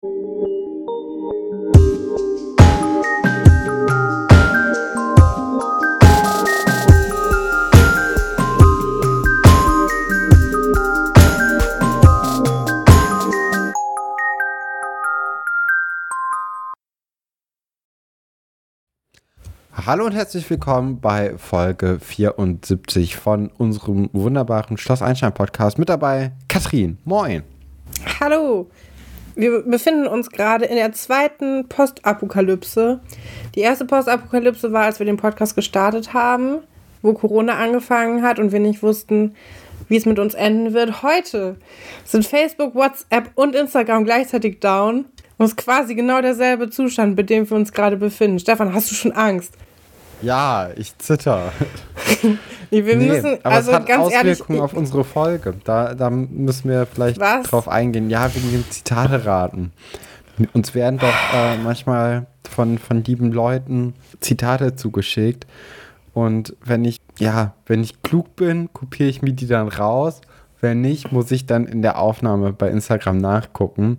Hallo und herzlich willkommen bei Folge 74 von unserem wunderbaren Schloss Einstein Podcast. Mit dabei Katrin. Moin. Hallo. Wir befinden uns gerade in der zweiten Postapokalypse. Die erste Postapokalypse war, als wir den Podcast gestartet haben, wo Corona angefangen hat und wir nicht wussten, wie es mit uns enden wird. Heute sind Facebook, WhatsApp und Instagram gleichzeitig down. Und es ist quasi genau derselbe Zustand, bei dem wir uns gerade befinden. Stefan, hast du schon Angst? Ja, ich zitter. nee, wir nee, müssen, aber also es hat ganz Auswirkungen ehrlich, auf unsere Folge. Da, da müssen wir vielleicht was? drauf eingehen. Ja, wegen dem Zitate raten. Uns werden doch äh, manchmal von, von lieben Leuten Zitate zugeschickt. Und wenn ich, ja, wenn ich klug bin, kopiere ich mir die dann raus. Wenn nicht, muss ich dann in der Aufnahme bei Instagram nachgucken.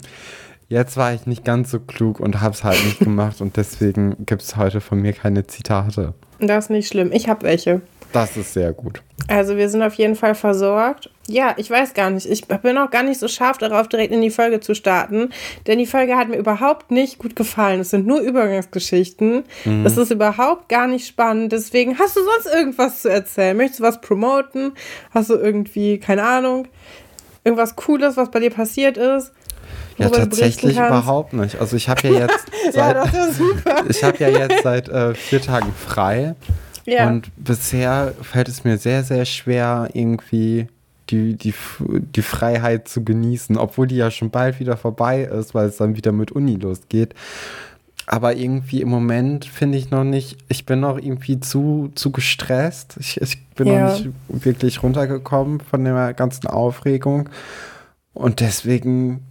Jetzt war ich nicht ganz so klug und habe es halt nicht gemacht und deswegen gibt es heute von mir keine Zitate. Das ist nicht schlimm. Ich habe welche. Das ist sehr gut. Also wir sind auf jeden Fall versorgt. Ja, ich weiß gar nicht. Ich bin auch gar nicht so scharf darauf, direkt in die Folge zu starten. Denn die Folge hat mir überhaupt nicht gut gefallen. Es sind nur Übergangsgeschichten. Mhm. Es ist überhaupt gar nicht spannend. Deswegen hast du sonst irgendwas zu erzählen? Möchtest du was promoten? Hast du irgendwie, keine Ahnung, irgendwas Cooles, was bei dir passiert ist? Ja, tatsächlich überhaupt nicht. Also ich habe ja jetzt seit, ja, ich habe ja jetzt seit äh, vier Tagen frei. Ja. Und bisher fällt es mir sehr, sehr schwer, irgendwie die, die, die Freiheit zu genießen, obwohl die ja schon bald wieder vorbei ist, weil es dann wieder mit Uni losgeht. Aber irgendwie im Moment finde ich noch nicht, ich bin noch irgendwie zu, zu gestresst. Ich, ich bin ja. noch nicht wirklich runtergekommen von der ganzen Aufregung. Und deswegen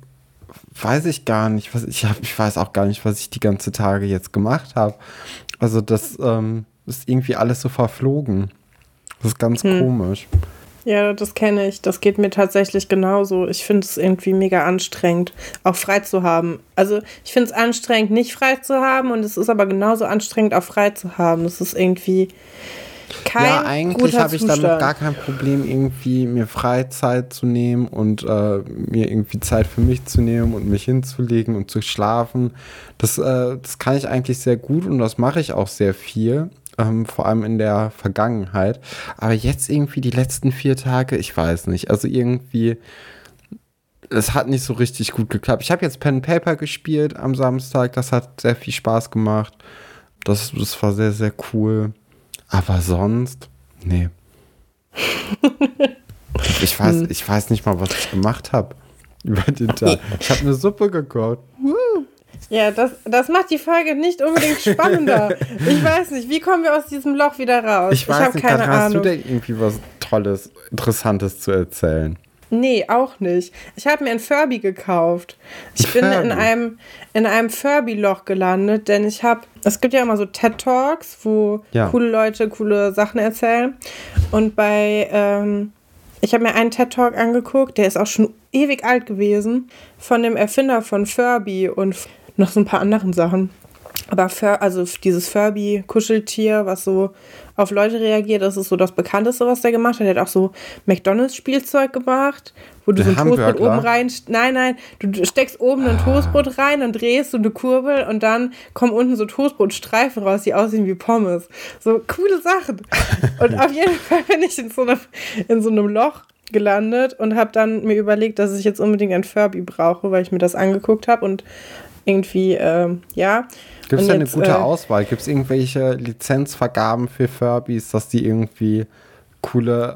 weiß ich gar nicht, was ich habe. Ich weiß auch gar nicht, was ich die ganze Tage jetzt gemacht habe. Also das ähm, ist irgendwie alles so verflogen. Das ist ganz hm. komisch. Ja, das kenne ich. Das geht mir tatsächlich genauso. Ich finde es irgendwie mega anstrengend, auch frei zu haben. Also ich finde es anstrengend, nicht frei zu haben und es ist aber genauso anstrengend, auch frei zu haben. Das ist irgendwie kein ja, eigentlich habe ich damit gar kein Problem, irgendwie mir Freizeit zu nehmen und äh, mir irgendwie Zeit für mich zu nehmen und mich hinzulegen und zu schlafen. Das, äh, das kann ich eigentlich sehr gut und das mache ich auch sehr viel. Ähm, vor allem in der Vergangenheit. Aber jetzt irgendwie die letzten vier Tage, ich weiß nicht. Also irgendwie, es hat nicht so richtig gut geklappt. Ich habe jetzt Pen Paper gespielt am Samstag. Das hat sehr viel Spaß gemacht. Das, das war sehr, sehr cool. Aber sonst, nee. ich, weiß, hm. ich weiß nicht mal, was ich gemacht habe über den Tag. Ich habe eine Suppe gekocht. Ja, das, das macht die Folge nicht unbedingt spannender. ich weiß nicht, wie kommen wir aus diesem Loch wieder raus? Ich ich nicht, keine Ahnung. hast du denn irgendwie was Tolles, Interessantes zu erzählen? Nee, auch nicht. Ich habe mir ein Furby gekauft. Ich Furby. bin in einem, in einem Furby-Loch gelandet, denn ich habe, es gibt ja immer so TED-Talks, wo ja. coole Leute coole Sachen erzählen. Und bei, ähm, ich habe mir einen TED-Talk angeguckt, der ist auch schon ewig alt gewesen, von dem Erfinder von Furby und noch so ein paar anderen Sachen. Aber Fur also dieses Furby-Kuscheltier, was so auf Leute reagiert, das ist so das bekannteste, was der gemacht hat. Er hat auch so McDonalds-Spielzeug gemacht, wo du der so ein Toastbrot oben rein. Nein, nein, du steckst oben ein ah. Toastbrot rein, dann drehst du eine Kurbel und dann kommen unten so Toastbrotstreifen raus, die aussehen wie Pommes. So coole Sachen. Und auf jeden Fall bin ich in so einem, in so einem Loch gelandet und habe dann mir überlegt, dass ich jetzt unbedingt ein Furby brauche, weil ich mir das angeguckt habe und irgendwie, äh, ja. Gibt es da eine gute äh, Auswahl? Gibt es irgendwelche Lizenzvergaben für Furbies, dass die irgendwie coole,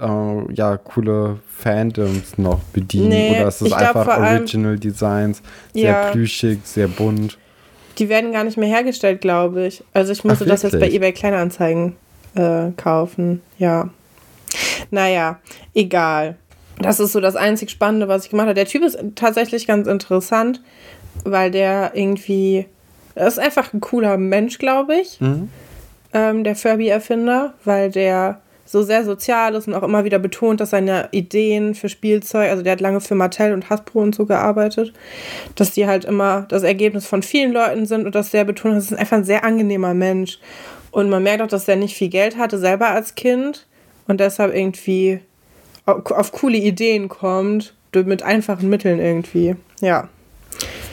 äh, ja, coole Fandoms noch bedienen? Nee, Oder ist es einfach Original Designs, sehr ja, plüschig, sehr bunt? Die werden gar nicht mehr hergestellt, glaube ich. Also ich musste Ach, das jetzt bei eBay Kleinanzeigen äh, kaufen, ja. Naja, egal. Das ist so das einzig Spannende, was ich gemacht habe. Der Typ ist tatsächlich ganz interessant, weil der irgendwie das ist einfach ein cooler Mensch, glaube ich. Mhm. Ähm, der Furby-Erfinder, weil der so sehr sozial ist und auch immer wieder betont, dass seine Ideen für Spielzeug, also der hat lange für Mattel und Hasbro und so gearbeitet, dass die halt immer das Ergebnis von vielen Leuten sind und das sehr betont, das ist einfach ein sehr angenehmer Mensch. Und man merkt auch, dass er nicht viel Geld hatte, selber als Kind und deshalb irgendwie auf coole Ideen kommt, mit einfachen Mitteln irgendwie. Ja.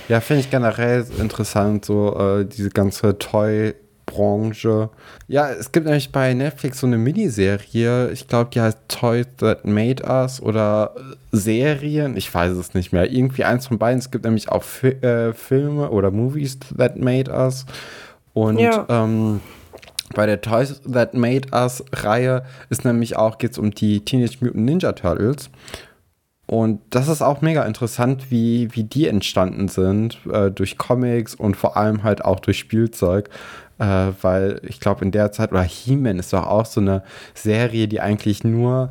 Ja, finde ich generell interessant, so äh, diese ganze Toy-Branche. Ja, es gibt nämlich bei Netflix so eine Miniserie, ich glaube, die heißt Toys That Made Us oder äh, Serien, ich weiß es nicht mehr. Irgendwie eins von beiden. Es gibt nämlich auch Fi äh, Filme oder Movies That Made Us. Und ja. ähm, bei der Toys That Made Us Reihe ist nämlich auch, geht es um die Teenage Mutant Ninja Turtles. Und das ist auch mega interessant, wie, wie die entstanden sind, äh, durch Comics und vor allem halt auch durch Spielzeug. Äh, weil ich glaube, in der Zeit, oder He-Man ist doch auch so eine Serie, die eigentlich nur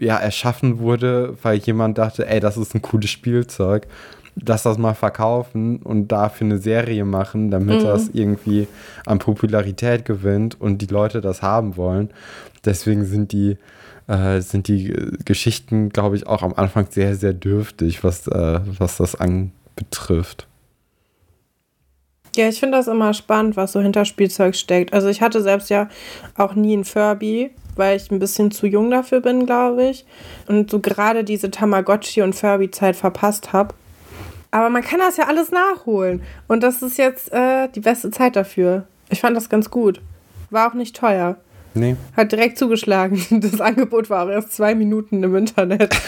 ja, erschaffen wurde, weil jemand dachte, ey, das ist ein cooles Spielzeug. Lass das mal verkaufen und dafür eine Serie machen, damit mhm. das irgendwie an Popularität gewinnt und die Leute das haben wollen. Deswegen sind die äh, sind die äh, Geschichten, glaube ich, auch am Anfang sehr, sehr dürftig, was, äh, was das anbetrifft. Ja, ich finde das immer spannend, was so hinter Spielzeug steckt. Also ich hatte selbst ja auch nie ein Furby, weil ich ein bisschen zu jung dafür bin, glaube ich. Und so gerade diese Tamagotchi- und Furby-Zeit verpasst habe. Aber man kann das ja alles nachholen. Und das ist jetzt äh, die beste Zeit dafür. Ich fand das ganz gut. War auch nicht teuer. Nee. Hat direkt zugeschlagen. Das Angebot war auch erst zwei Minuten im Internet.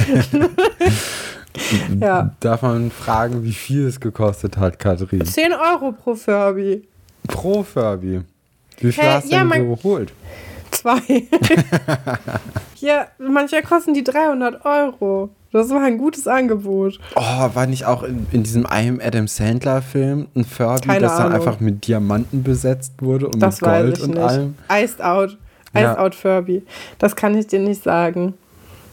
ja. Darf man fragen, wie viel es gekostet hat, Katrin? 10 Euro pro Furby. Pro Furby. Wie viel hey, hast du ja, denn geholt? Zwei. ja, manchmal kosten die 300 Euro. Das war ein gutes Angebot. Oh, war nicht auch in, in diesem einem Adam Sandler-Film ein Furby, Keine das Ahnung. dann einfach mit Diamanten besetzt wurde und das mit Gold und nicht. allem? Iced Out. Ice ja. Out Furby. Das kann ich dir nicht sagen.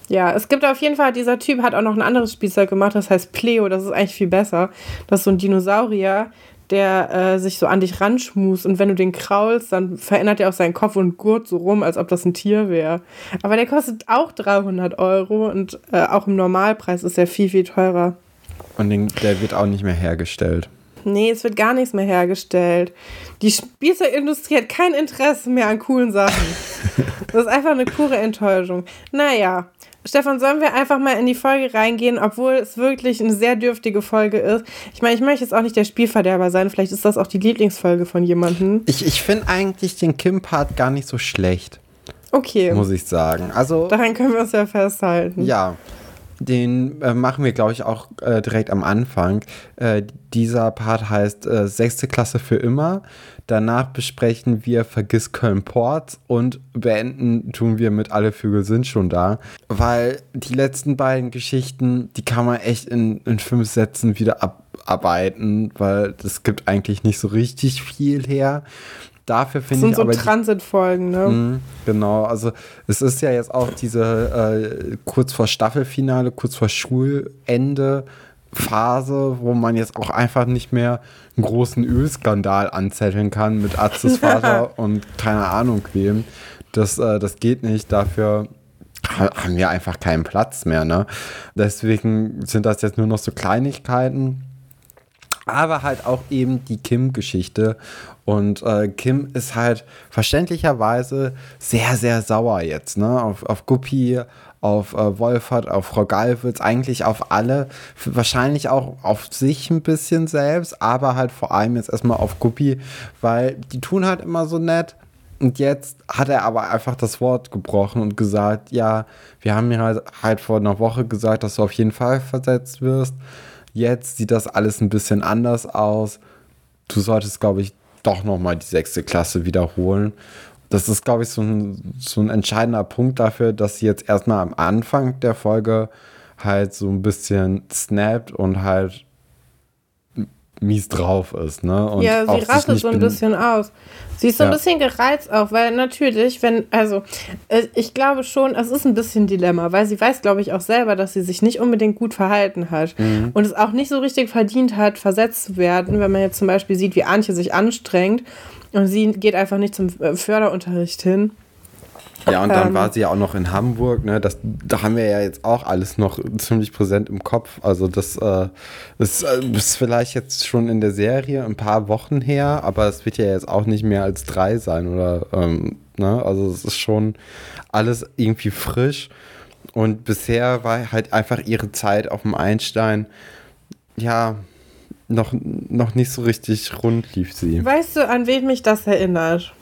Ja, es gibt auf jeden Fall, dieser Typ hat auch noch ein anderes Spielzeug gemacht, das heißt Pleo, das ist eigentlich viel besser. Das ist so ein Dinosaurier, der äh, sich so an dich ranschmust und wenn du den kraulst, dann verändert er auch seinen Kopf und Gurt so rum, als ob das ein Tier wäre. Aber der kostet auch 300 Euro und äh, auch im Normalpreis ist er viel, viel teurer. Und den, der wird auch nicht mehr hergestellt. Nee, es wird gar nichts mehr hergestellt. Die Spielzeugindustrie hat kein Interesse mehr an coolen Sachen. Das ist einfach eine pure Enttäuschung. Naja, Stefan, sollen wir einfach mal in die Folge reingehen, obwohl es wirklich eine sehr dürftige Folge ist? Ich meine, ich möchte jetzt auch nicht der Spielverderber sein. Vielleicht ist das auch die Lieblingsfolge von jemandem. Ich, ich finde eigentlich den Kim-Part gar nicht so schlecht. Okay. Muss ich sagen. Also. Daran können wir uns ja festhalten. Ja. Den äh, machen wir, glaube ich, auch äh, direkt am Anfang. Äh, dieser Part heißt äh, sechste Klasse für immer. Danach besprechen wir Vergiss Köln-Port und beenden tun wir mit Alle Vögel sind schon da. Weil die letzten beiden Geschichten, die kann man echt in, in fünf Sätzen wieder abarbeiten, weil es gibt eigentlich nicht so richtig viel her. Dafür finde ich. Das sind so Transitfolgen, ne? Mh, genau, also es ist ja jetzt auch diese äh, kurz vor Staffelfinale, kurz vor Schulende Phase, wo man jetzt auch einfach nicht mehr einen großen Ölskandal anzetteln kann mit Arztes Vater und keine Ahnung wem. Das, äh, das geht nicht. Dafür haben wir einfach keinen Platz mehr. Ne? Deswegen sind das jetzt nur noch so Kleinigkeiten aber halt auch eben die Kim-Geschichte. Und äh, Kim ist halt verständlicherweise sehr, sehr sauer jetzt, ne? Auf, auf Guppi, auf äh, Wolfert, auf Frau Galwitz, eigentlich auf alle. Wahrscheinlich auch auf sich ein bisschen selbst, aber halt vor allem jetzt erstmal auf Guppi, weil die tun halt immer so nett. Und jetzt hat er aber einfach das Wort gebrochen und gesagt, ja, wir haben mir halt, halt vor einer Woche gesagt, dass du auf jeden Fall versetzt wirst. Jetzt sieht das alles ein bisschen anders aus. Du solltest, glaube ich, doch nochmal die sechste Klasse wiederholen. Das ist, glaube ich, so ein, so ein entscheidender Punkt dafür, dass sie jetzt erstmal am Anfang der Folge halt so ein bisschen snappt und halt mies drauf ist, ne? Und ja, sie rastet so ein bisschen aus. Sie ist so ja. ein bisschen gereizt auch, weil natürlich, wenn, also, äh, ich glaube schon, es ist ein bisschen Dilemma, weil sie weiß, glaube ich, auch selber, dass sie sich nicht unbedingt gut verhalten hat mhm. und es auch nicht so richtig verdient hat, versetzt zu werden, wenn man jetzt zum Beispiel sieht, wie Antje sich anstrengt und sie geht einfach nicht zum äh, Förderunterricht hin. Ja, und dann ähm, war sie ja auch noch in Hamburg, ne? Das, da haben wir ja jetzt auch alles noch ziemlich präsent im Kopf. Also das äh, ist, äh, ist vielleicht jetzt schon in der Serie ein paar Wochen her, aber es wird ja jetzt auch nicht mehr als drei sein, oder ähm, ne? Also es ist schon alles irgendwie frisch. Und bisher war halt einfach ihre Zeit auf dem Einstein, ja, noch, noch nicht so richtig rund lief sie. Weißt du, an wen mich das erinnert?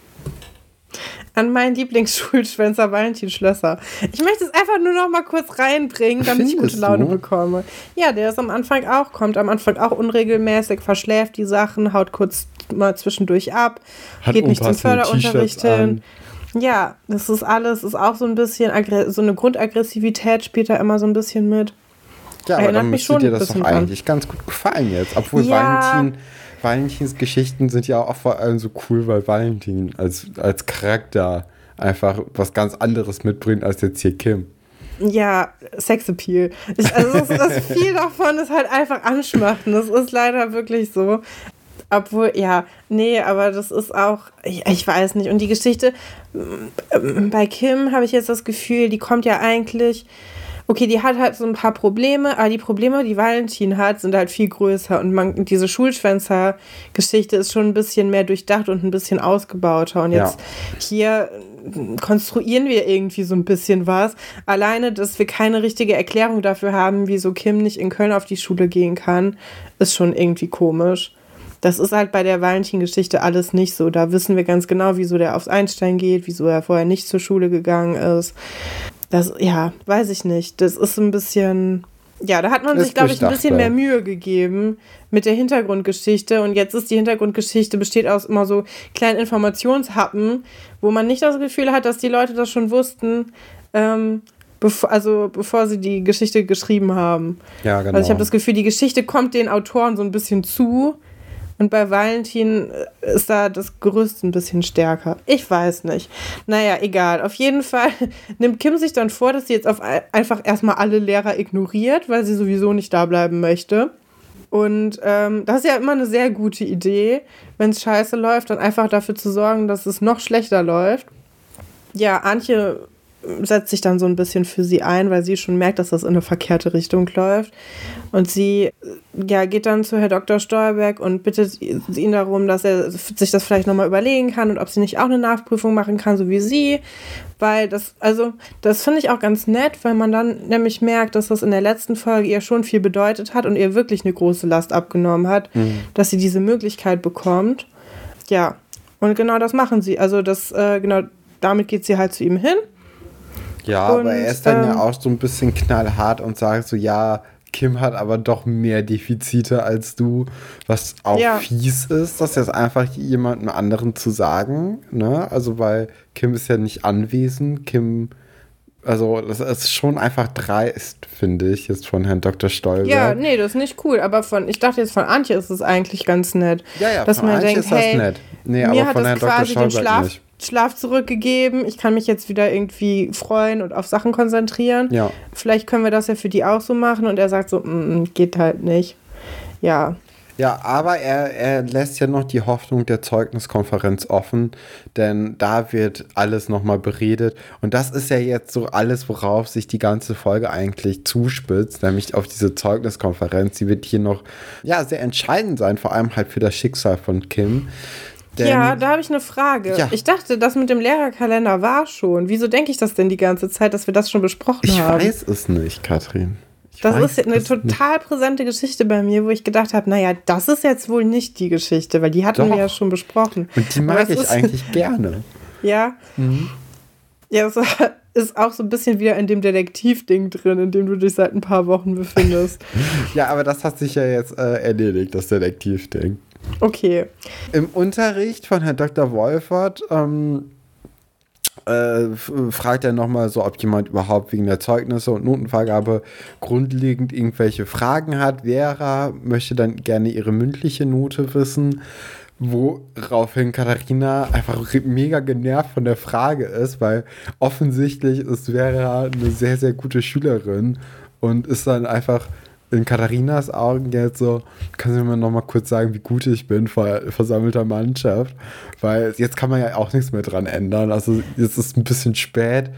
An meinen Lieblingsschulschwänzer Valentin Schlösser. Ich möchte es einfach nur noch mal kurz reinbringen, damit ich gute Laune du? bekomme. Ja, der ist am Anfang auch, kommt am Anfang auch unregelmäßig, verschläft die Sachen, haut kurz mal zwischendurch ab, Hat geht nicht zum Förderunterricht hin. Ja, das ist alles, ist auch so ein bisschen, so eine Grundaggressivität spielt da immer so ein bisschen mit. Ja, aber Erinnert dann müsste dir das doch eigentlich an. ganz gut gefallen jetzt, obwohl ja. Valentin Valentins Geschichten sind ja auch vor allem so cool, weil Valentin als, als Charakter einfach was ganz anderes mitbringt als jetzt hier Kim. Ja, Sexappeal. Ich, also das, das viel davon ist halt einfach anschmachten. Das ist leider wirklich so. Obwohl, ja, nee, aber das ist auch, ich, ich weiß nicht. Und die Geschichte bei Kim habe ich jetzt das Gefühl, die kommt ja eigentlich okay, die hat halt so ein paar Probleme, aber die Probleme, die Valentin hat, sind halt viel größer. Und man, diese Schulschwänzer-Geschichte ist schon ein bisschen mehr durchdacht und ein bisschen ausgebauter. Und jetzt ja. hier konstruieren wir irgendwie so ein bisschen was. Alleine, dass wir keine richtige Erklärung dafür haben, wieso Kim nicht in Köln auf die Schule gehen kann, ist schon irgendwie komisch. Das ist halt bei der Valentin-Geschichte alles nicht so. Da wissen wir ganz genau, wieso der aufs Einstein geht, wieso er vorher nicht zur Schule gegangen ist. Das, ja, weiß ich nicht. Das ist ein bisschen. Ja, da hat man sich, glaube ich, ein bisschen mehr Mühe gegeben mit der Hintergrundgeschichte. Und jetzt ist die Hintergrundgeschichte besteht aus immer so kleinen Informationshappen, wo man nicht das Gefühl hat, dass die Leute das schon wussten, ähm, bevor, also bevor sie die Geschichte geschrieben haben. Ja, genau. Also ich habe das Gefühl, die Geschichte kommt den Autoren so ein bisschen zu und bei Valentin äh, ist da das Gerüst ein bisschen stärker. Ich weiß nicht. Naja, egal. Auf jeden Fall nimmt Kim sich dann vor, dass sie jetzt auf einfach erstmal alle Lehrer ignoriert, weil sie sowieso nicht da bleiben möchte. Und ähm, das ist ja immer eine sehr gute Idee, wenn es scheiße läuft, dann einfach dafür zu sorgen, dass es noch schlechter läuft. Ja, Antje setzt sich dann so ein bisschen für sie ein, weil sie schon merkt, dass das in eine verkehrte Richtung läuft. Und sie ja, geht dann zu Herr Dr. Steuerberg und bittet ihn darum, dass er sich das vielleicht nochmal überlegen kann und ob sie nicht auch eine Nachprüfung machen kann, so wie sie. Weil das, also, das finde ich auch ganz nett, weil man dann nämlich merkt, dass das in der letzten Folge ihr schon viel bedeutet hat und ihr wirklich eine große Last abgenommen hat, mhm. dass sie diese Möglichkeit bekommt. Ja, und genau das machen sie. Also, das, äh, genau, damit geht sie halt zu ihm hin ja, und, aber er ist dann ähm, ja auch so ein bisschen knallhart und sagt so, ja, Kim hat aber doch mehr Defizite als du, was auch ja. fies ist, das jetzt einfach jemandem anderen zu sagen, ne? Also, weil Kim ist ja nicht anwesend, Kim also, das ist schon einfach dreist, finde ich, jetzt von Herrn Dr. Stolberg. Ja, nee, das ist nicht cool. Aber von, ich dachte jetzt von Antje ist es eigentlich ganz nett. Ja, ja, dass von man Antje denkt, ist das hey, nett. Nee, mir aber hat von Herrn quasi Dr. Stolberg den Schlaf, nicht. Schlaf zurückgegeben. Ich kann mich jetzt wieder irgendwie freuen und auf Sachen konzentrieren. Ja. Vielleicht können wir das ja für die auch so machen. Und er sagt so, mm, mm geht halt nicht. Ja. Ja, aber er, er lässt ja noch die Hoffnung der Zeugniskonferenz offen, denn da wird alles nochmal beredet. Und das ist ja jetzt so alles, worauf sich die ganze Folge eigentlich zuspitzt, nämlich auf diese Zeugniskonferenz. Sie wird hier noch ja, sehr entscheidend sein, vor allem halt für das Schicksal von Kim. Denn, ja, da habe ich eine Frage. Ja. Ich dachte, das mit dem Lehrerkalender war schon. Wieso denke ich das denn die ganze Zeit, dass wir das schon besprochen ich haben? Ich weiß es nicht, Katrin. Ich das ist eine total nicht. präsente Geschichte bei mir, wo ich gedacht habe, naja, das ist jetzt wohl nicht die Geschichte, weil die hatten Doch. wir ja schon besprochen. Und die mag ich eigentlich gerne. Ja. Mhm. Ja, das ist auch so ein bisschen wieder in dem Detektiv-Ding drin, in dem du dich seit ein paar Wochen befindest. ja, aber das hat sich ja jetzt äh, erledigt, das Detektiv-Ding. Okay. Im Unterricht von Herrn Dr. Wolfert ähm, äh, fragt er nochmal so, ob jemand überhaupt wegen der Zeugnisse und Notenvergabe grundlegend irgendwelche Fragen hat. Vera möchte dann gerne ihre mündliche Note wissen, woraufhin Katharina einfach mega genervt von der Frage ist, weil offensichtlich ist Vera eine sehr, sehr gute Schülerin und ist dann einfach in Katharinas Augen jetzt so, kannst du mir noch mal kurz sagen, wie gut ich bin vor versammelter Mannschaft? Weil jetzt kann man ja auch nichts mehr dran ändern. Also jetzt ist ein bisschen spät.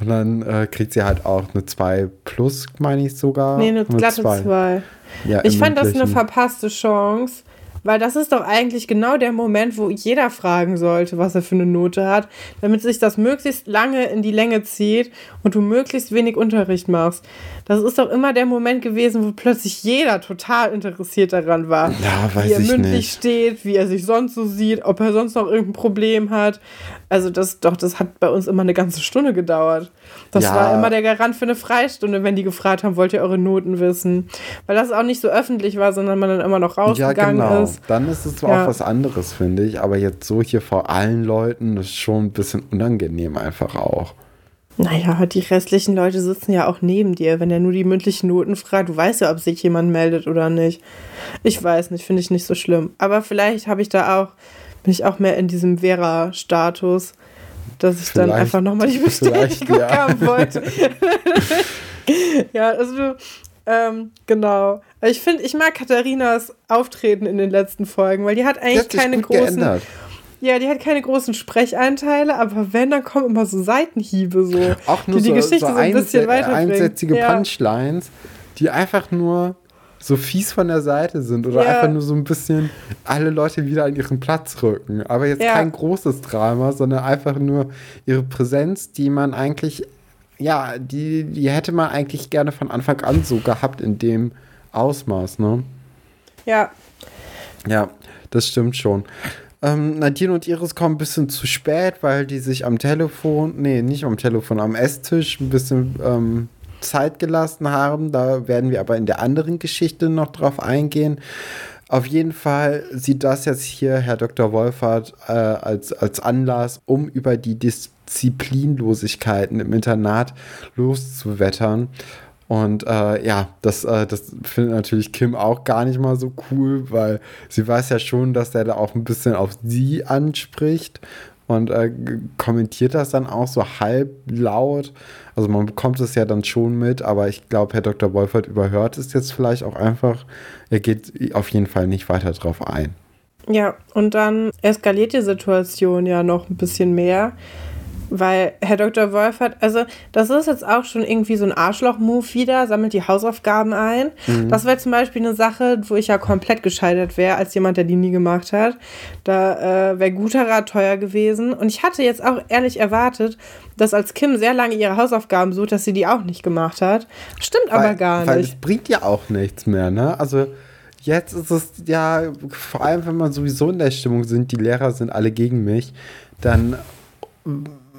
Und dann äh, kriegt sie halt auch eine 2 plus, meine ich sogar. Nee, eine glatte 2. Ja, ich fand das eine verpasste Chance, weil das ist doch eigentlich genau der Moment, wo jeder fragen sollte, was er für eine Note hat, damit sich das möglichst lange in die Länge zieht und du möglichst wenig Unterricht machst. Das ist doch immer der Moment gewesen, wo plötzlich jeder total interessiert daran war. Ja, weiß wie er ich mündlich nicht. steht, wie er sich sonst so sieht, ob er sonst noch irgendein Problem hat. Also das doch, das hat bei uns immer eine ganze Stunde gedauert. Das ja. war immer der Garant für eine Freistunde, wenn die gefragt haben, wollt ihr eure Noten wissen? Weil das auch nicht so öffentlich war, sondern man dann immer noch rausgegangen ja, genau. ist. Dann ist es zwar ja. auch was anderes, finde ich, aber jetzt so hier vor allen Leuten ist schon ein bisschen unangenehm einfach auch. Naja, die restlichen Leute sitzen ja auch neben dir. Wenn er nur die mündlichen Noten fragt, du weißt ja, ob sich jemand meldet oder nicht. Ich weiß nicht, finde ich nicht so schlimm. Aber vielleicht habe ich da auch, bin ich auch mehr in diesem Vera-Status, dass ich vielleicht, dann einfach nochmal die Bestätigung ja. haben wollte. ja, also ähm, genau. Ich finde, ich mag Katharinas Auftreten in den letzten Folgen, weil die hat eigentlich die hat keine großen. Geändert. Ja, die hat keine großen Sprecheinteile, aber wenn, dann kommen immer so Seitenhiebe, so, Auch nur die so, die Geschichte so, so ein bisschen weiterbringen. Einsätzige ja. Punchlines, die einfach nur so fies von der Seite sind oder ja. einfach nur so ein bisschen alle Leute wieder an ihren Platz rücken. Aber jetzt ja. kein großes Drama, sondern einfach nur ihre Präsenz, die man eigentlich, ja, die, die hätte man eigentlich gerne von Anfang an so gehabt in dem Ausmaß, ne? Ja. Ja, das stimmt schon. Ähm, Nadine und Iris kommen ein bisschen zu spät, weil die sich am Telefon, nee, nicht am Telefon, am Esstisch ein bisschen ähm, Zeit gelassen haben. Da werden wir aber in der anderen Geschichte noch drauf eingehen. Auf jeden Fall sieht das jetzt hier Herr Dr. Wolfert äh, als, als Anlass, um über die Disziplinlosigkeiten im Internat loszuwettern. Und äh, ja, das, äh, das findet natürlich Kim auch gar nicht mal so cool, weil sie weiß ja schon, dass der da auch ein bisschen auf sie anspricht und äh, kommentiert das dann auch so halb laut. Also man bekommt es ja dann schon mit, aber ich glaube, Herr Dr. Wolfert überhört es jetzt vielleicht auch einfach. Er geht auf jeden Fall nicht weiter drauf ein. Ja, und dann eskaliert die Situation ja noch ein bisschen mehr weil Herr Dr. Wolfert, also das ist jetzt auch schon irgendwie so ein Arschloch-Move wieder, sammelt die Hausaufgaben ein. Mhm. Das wäre zum Beispiel eine Sache, wo ich ja komplett gescheitert wäre, als jemand, der die nie gemacht hat. Da äh, wäre guter Rat teuer gewesen. Und ich hatte jetzt auch ehrlich erwartet, dass als Kim sehr lange ihre Hausaufgaben sucht, dass sie die auch nicht gemacht hat. Stimmt weil, aber gar nicht. Weil es bringt ja auch nichts mehr, ne? Also jetzt ist es ja, vor allem wenn man sowieso in der Stimmung sind, die Lehrer sind alle gegen mich, dann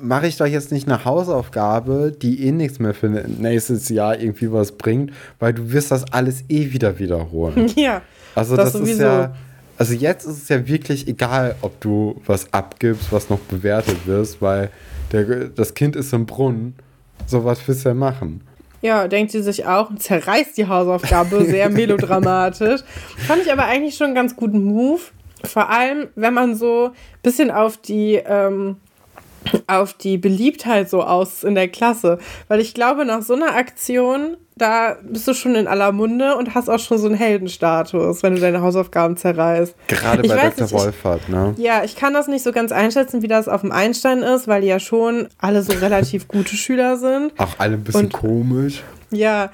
mache ich doch jetzt nicht eine Hausaufgabe, die eh nichts mehr für nächstes Jahr irgendwie was bringt, weil du wirst das alles eh wieder wiederholen. Ja. Also das, das ist ja, also jetzt ist es ja wirklich egal, ob du was abgibst, was noch bewertet wirst, weil der, das Kind ist im Brunnen. So was willst du ja machen. Ja, denkt sie sich auch und zerreißt die Hausaufgabe sehr melodramatisch. Fand ich aber eigentlich schon einen ganz guten Move. Vor allem, wenn man so ein bisschen auf die ähm, auf die Beliebtheit so aus in der Klasse. Weil ich glaube, nach so einer Aktion, da bist du schon in aller Munde und hast auch schon so einen Heldenstatus, wenn du deine Hausaufgaben zerreißt. Gerade bei Dr. Wolfert, ne? Ja, ich kann das nicht so ganz einschätzen, wie das auf dem Einstein ist, weil die ja schon alle so relativ gute Schüler sind. Auch alle ein bisschen und, komisch. Ja,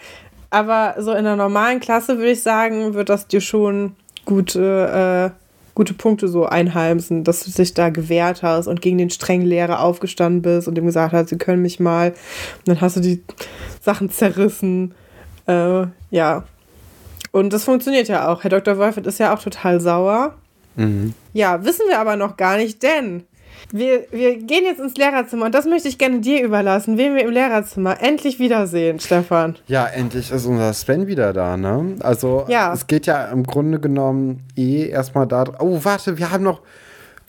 aber so in der normalen Klasse würde ich sagen, wird das dir schon gute. Äh, gute Punkte so einheimsen, dass du dich da gewehrt hast und gegen den strengen Lehrer aufgestanden bist und ihm gesagt hast, sie können mich mal. Und dann hast du die Sachen zerrissen. Äh, ja. Und das funktioniert ja auch. Herr Dr. Wolfert ist ja auch total sauer. Mhm. Ja, wissen wir aber noch gar nicht, denn wir, wir gehen jetzt ins Lehrerzimmer und das möchte ich gerne dir überlassen, wen wir im Lehrerzimmer endlich wiedersehen, Stefan. Ja, endlich ist unser Sven wieder da, ne? Also, ja. es geht ja im Grunde genommen eh erstmal da. Oh, warte, wir haben noch.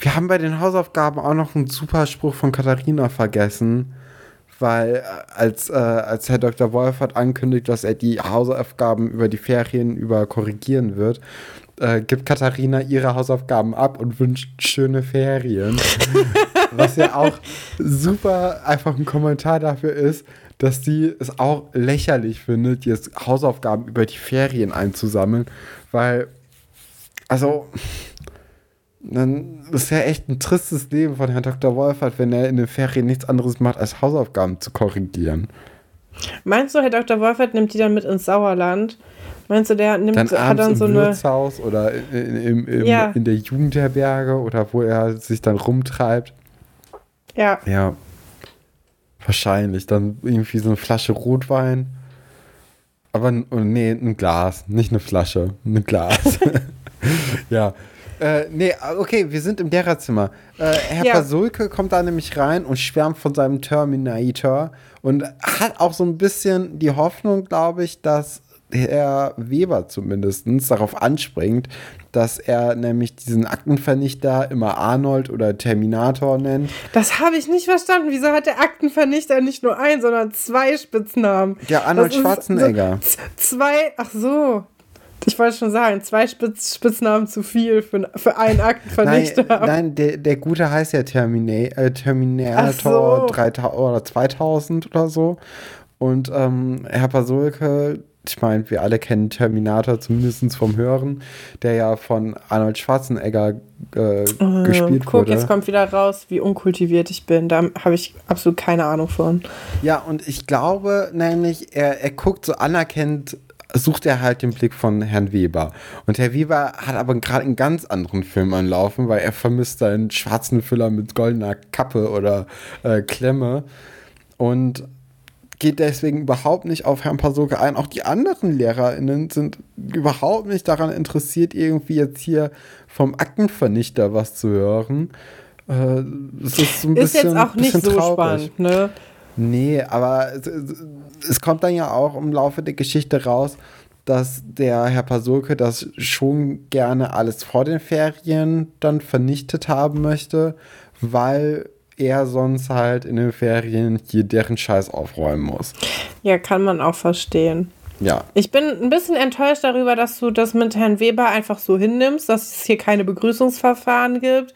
Wir haben bei den Hausaufgaben auch noch einen super Spruch von Katharina vergessen, weil äh, als, äh, als Herr Dr. Wolfert ankündigt, dass er die Hausaufgaben über die Ferien über korrigieren wird, äh, gibt Katharina ihre Hausaufgaben ab und wünscht schöne Ferien. Was ja auch super einfach ein Kommentar dafür ist, dass sie es auch lächerlich findet, jetzt Hausaufgaben über die Ferien einzusammeln, weil, also, dann ist ja echt ein tristes Leben von Herrn Dr. Wolfert, wenn er in den Ferien nichts anderes macht, als Hausaufgaben zu korrigieren. Meinst du, Herr Dr. Wolfert nimmt die dann mit ins Sauerland? Meinst du, der nimmt dann hat dann so im eine Wirtshaus oder in, in, in, ja. in der Jugendherberge oder wo er sich dann rumtreibt? Ja. Ja. Wahrscheinlich. Dann irgendwie so eine Flasche Rotwein. Aber oh, nee, ein Glas, nicht eine Flasche, ein Glas. ja. Äh, nee, okay, wir sind im Lehrerzimmer. Äh, Herr ja. Pasulke kommt da nämlich rein und schwärmt von seinem Terminator und hat auch so ein bisschen die Hoffnung, glaube ich, dass Herr Weber zumindest darauf anspringt, dass er nämlich diesen Aktenvernichter immer Arnold oder Terminator nennt. Das habe ich nicht verstanden. Wieso hat der Aktenvernichter nicht nur einen, sondern zwei Spitznamen? Ja, Arnold Schwarzenegger. So zwei, ach so. Ich wollte schon sagen, zwei Spitz, Spitznamen zu viel für, für einen Aktenvernichter. Nein, nein der, der gute heißt ja Termina äh, Terminator so. 3000 oder 2000 oder so. Und ähm, Herr Pasulke ich meine, wir alle kennen Terminator zumindest vom Hören, der ja von Arnold Schwarzenegger äh, oh, gespielt guck, wurde. Guck, jetzt kommt wieder raus, wie unkultiviert ich bin. Da habe ich absolut keine Ahnung von. Ja, und ich glaube nämlich, er, er guckt so anerkennt sucht er halt den Blick von Herrn Weber. Und Herr Weber hat aber gerade einen ganz anderen Film anlaufen, weil er vermisst einen schwarzen Füller mit goldener Kappe oder äh, Klemme. Und geht deswegen überhaupt nicht auf Herrn Pasoke ein. Auch die anderen LehrerInnen sind überhaupt nicht daran interessiert, irgendwie jetzt hier vom Aktenvernichter was zu hören. Äh, es ist so ein ist bisschen, jetzt auch nicht so traurig. spannend, ne? Nee, aber es, es, kommt dann ja auch im Laufe der Geschichte raus, dass der Herr Pasulke das schon gerne alles vor den Ferien dann vernichtet haben möchte, weil er sonst halt in den Ferien hier deren Scheiß aufräumen muss. Ja, kann man auch verstehen. Ja. Ich bin ein bisschen enttäuscht darüber, dass du das mit Herrn Weber einfach so hinnimmst, dass es hier keine Begrüßungsverfahren gibt,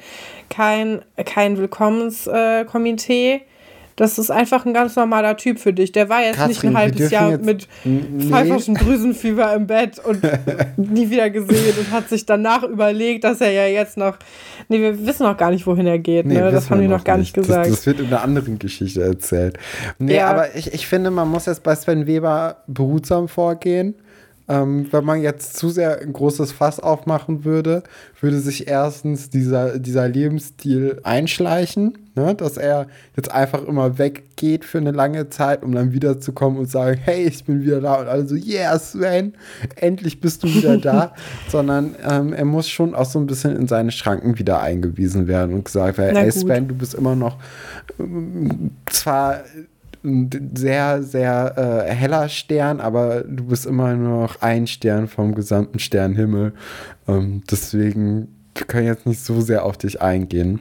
kein, kein Willkommenskomitee. Das ist einfach ein ganz normaler Typ für dich. Der war jetzt Katrin, nicht ein halbes Jahr mit nee. pfeiferschem Drüsenfieber im Bett und nie wieder gesehen und hat sich danach überlegt, dass er ja jetzt noch. Nee, wir wissen noch gar nicht, wohin er geht. Nee, ne? Das haben die noch gar nicht gesagt. Das, das, wird in einer anderen Geschichte erzählt. Nee, ja. aber ich, ich finde, man muss jetzt bei Sven Weber behutsam vorgehen. Ähm, wenn man jetzt zu sehr ein großes Fass aufmachen würde, würde sich erstens dieser, dieser Lebensstil einschleichen, ne? dass er jetzt einfach immer weggeht für eine lange Zeit, um dann wiederzukommen und sagen, hey, ich bin wieder da und alle so, yeah, Sven, endlich bist du wieder da, sondern ähm, er muss schon auch so ein bisschen in seine Schranken wieder eingewiesen werden und gesagt werden, hey Sven, du bist immer noch ähm, zwar ein sehr, sehr äh, heller Stern, aber du bist immer nur noch ein Stern vom gesamten Sternhimmel. Ähm, deswegen, wir können jetzt nicht so sehr auf dich eingehen.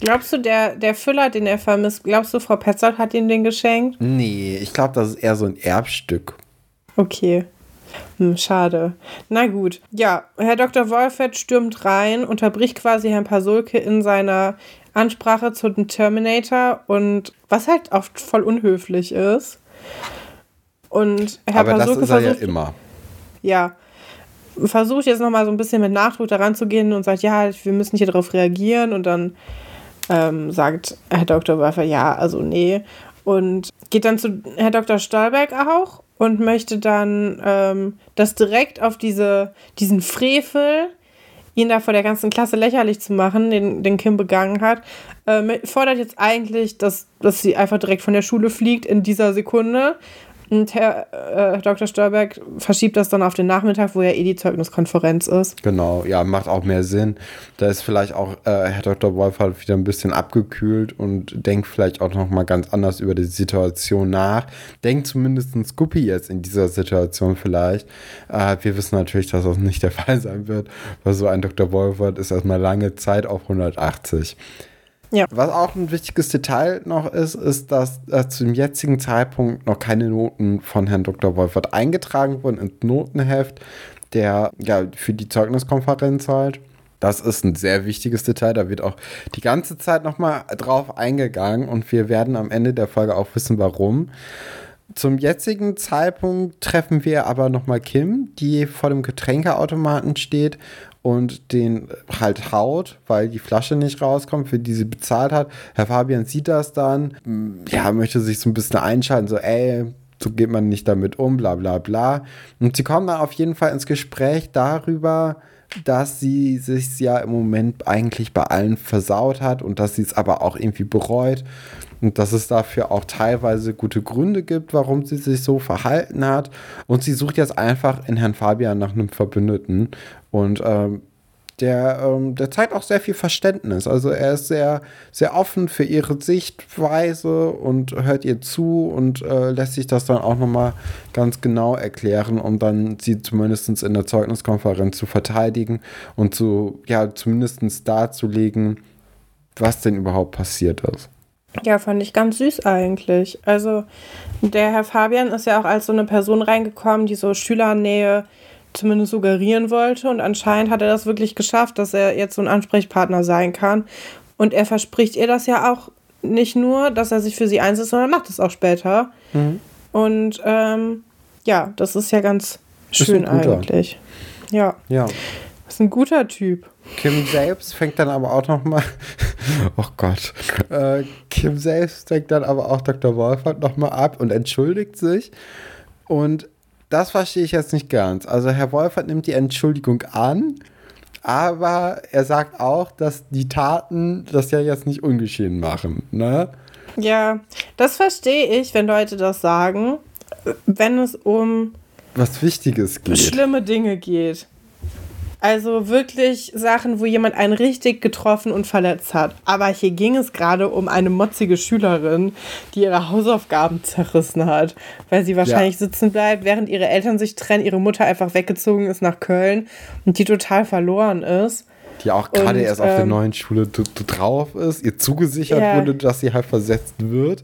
Glaubst du, der, der Füller, den er vermisst, glaubst du, Frau Petzold hat ihm den geschenkt? Nee, ich glaube, das ist eher so ein Erbstück. Okay. Hm, schade. Na gut. Ja, Herr Dr. Wolfert stürmt rein, unterbricht quasi Herrn Pasulke in seiner Ansprache zu dem Terminator und was halt oft voll unhöflich ist. Und Herr Aber Pasulke das ist er versucht, ja immer. Ja. Versucht jetzt nochmal so ein bisschen mit Nachdruck daran zu gehen und sagt, ja, wir müssen hier darauf reagieren. Und dann ähm, sagt Herr Dr. Waffer, ja, also nee. Und geht dann zu Herr Dr. Stolberg auch und möchte dann ähm, das direkt auf diese, diesen Frevel ihn da vor der ganzen Klasse lächerlich zu machen, den, den Kim begangen hat, äh, fordert jetzt eigentlich, dass, dass sie einfach direkt von der Schule fliegt in dieser Sekunde. Und Herr äh, Dr. Störberg verschiebt das dann auf den Nachmittag, wo ja eh die Zeugniskonferenz ist. Genau, ja, macht auch mehr Sinn. Da ist vielleicht auch äh, Herr Dr. Wolf halt wieder ein bisschen abgekühlt und denkt vielleicht auch noch mal ganz anders über die Situation nach. Denkt zumindest Scoopy jetzt in dieser Situation vielleicht. Äh, wir wissen natürlich, dass das nicht der Fall sein wird, weil so ein Dr. Wolfert ist erstmal lange Zeit auf 180. Ja. Was auch ein wichtiges Detail noch ist, ist, dass äh, zu dem jetzigen Zeitpunkt noch keine Noten von Herrn Dr. Wolfert eingetragen wurden ins Notenheft, der ja für die Zeugniskonferenz halt. Das ist ein sehr wichtiges Detail. Da wird auch die ganze Zeit nochmal drauf eingegangen und wir werden am Ende der Folge auch wissen, warum. zum jetzigen Zeitpunkt treffen wir aber nochmal Kim, die vor dem Getränkeautomaten steht und den halt haut, weil die Flasche nicht rauskommt, für die sie bezahlt hat. Herr Fabian sieht das dann, ja, möchte sich so ein bisschen einschalten, so, ey, so geht man nicht damit um, bla bla bla. Und sie kommen dann auf jeden Fall ins Gespräch darüber, dass sie sich ja im Moment eigentlich bei allen versaut hat und dass sie es aber auch irgendwie bereut und dass es dafür auch teilweise gute Gründe gibt, warum sie sich so verhalten hat. Und sie sucht jetzt einfach in Herrn Fabian nach einem Verbündeten und ähm, der, ähm, der zeigt auch sehr viel Verständnis. Also er ist sehr, sehr offen für ihre Sichtweise und hört ihr zu und äh, lässt sich das dann auch nochmal ganz genau erklären, um dann sie zumindest in der Zeugniskonferenz zu verteidigen und zu, ja, zumindest darzulegen, was denn überhaupt passiert ist. Ja, fand ich ganz süß eigentlich. Also der Herr Fabian ist ja auch als so eine Person reingekommen, die so Schülernähe zumindest suggerieren wollte. Und anscheinend hat er das wirklich geschafft, dass er jetzt so ein Ansprechpartner sein kann. Und er verspricht ihr das ja auch nicht nur, dass er sich für sie einsetzt, sondern macht es auch später. Mhm. Und ähm, ja, das ist ja ganz schön eigentlich. Ja. Ja. Das ist ein guter Typ. Kim selbst fängt dann aber auch noch mal, oh Gott, äh, Kim selbst fängt dann aber auch Dr. Wolfert noch mal ab und entschuldigt sich und das verstehe ich jetzt nicht ganz. Also Herr Wolfert nimmt die Entschuldigung an, aber er sagt auch, dass die Taten das ja jetzt nicht ungeschehen machen, ne? Ja, das verstehe ich, wenn Leute das sagen, wenn es um was Wichtiges geht. Schlimme Dinge geht. Also wirklich Sachen, wo jemand einen richtig getroffen und verletzt hat. Aber hier ging es gerade um eine motzige Schülerin, die ihre Hausaufgaben zerrissen hat, weil sie wahrscheinlich ja. sitzen bleibt, während ihre Eltern sich trennen, ihre Mutter einfach weggezogen ist nach Köln und die total verloren ist. Die auch gerade erst ähm, auf der ähm, neuen Schule drauf ist, ihr zugesichert yeah. wurde, dass sie halt versetzt wird.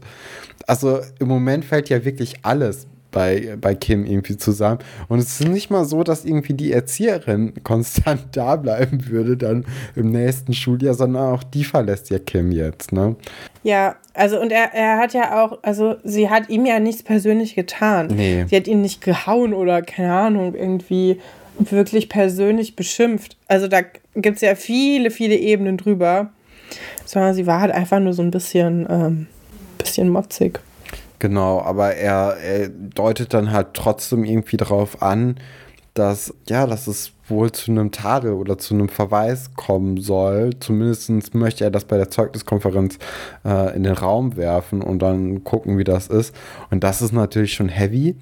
Also im Moment fällt ja wirklich alles bei, bei Kim irgendwie zusammen. Und es ist nicht mal so, dass irgendwie die Erzieherin konstant da bleiben würde dann im nächsten Schuljahr, sondern auch die verlässt ja Kim jetzt, ne? Ja, also und er, er hat ja auch, also sie hat ihm ja nichts persönlich getan. Nee. Sie hat ihn nicht gehauen oder keine Ahnung, irgendwie wirklich persönlich beschimpft. Also da gibt es ja viele, viele Ebenen drüber. Sondern sie war halt einfach nur so ein bisschen, ähm, bisschen motzig. Genau, aber er, er deutet dann halt trotzdem irgendwie darauf an, dass, ja, dass es wohl zu einem Tadel oder zu einem Verweis kommen soll. Zumindest möchte er das bei der Zeugniskonferenz äh, in den Raum werfen und dann gucken, wie das ist. Und das ist natürlich schon heavy.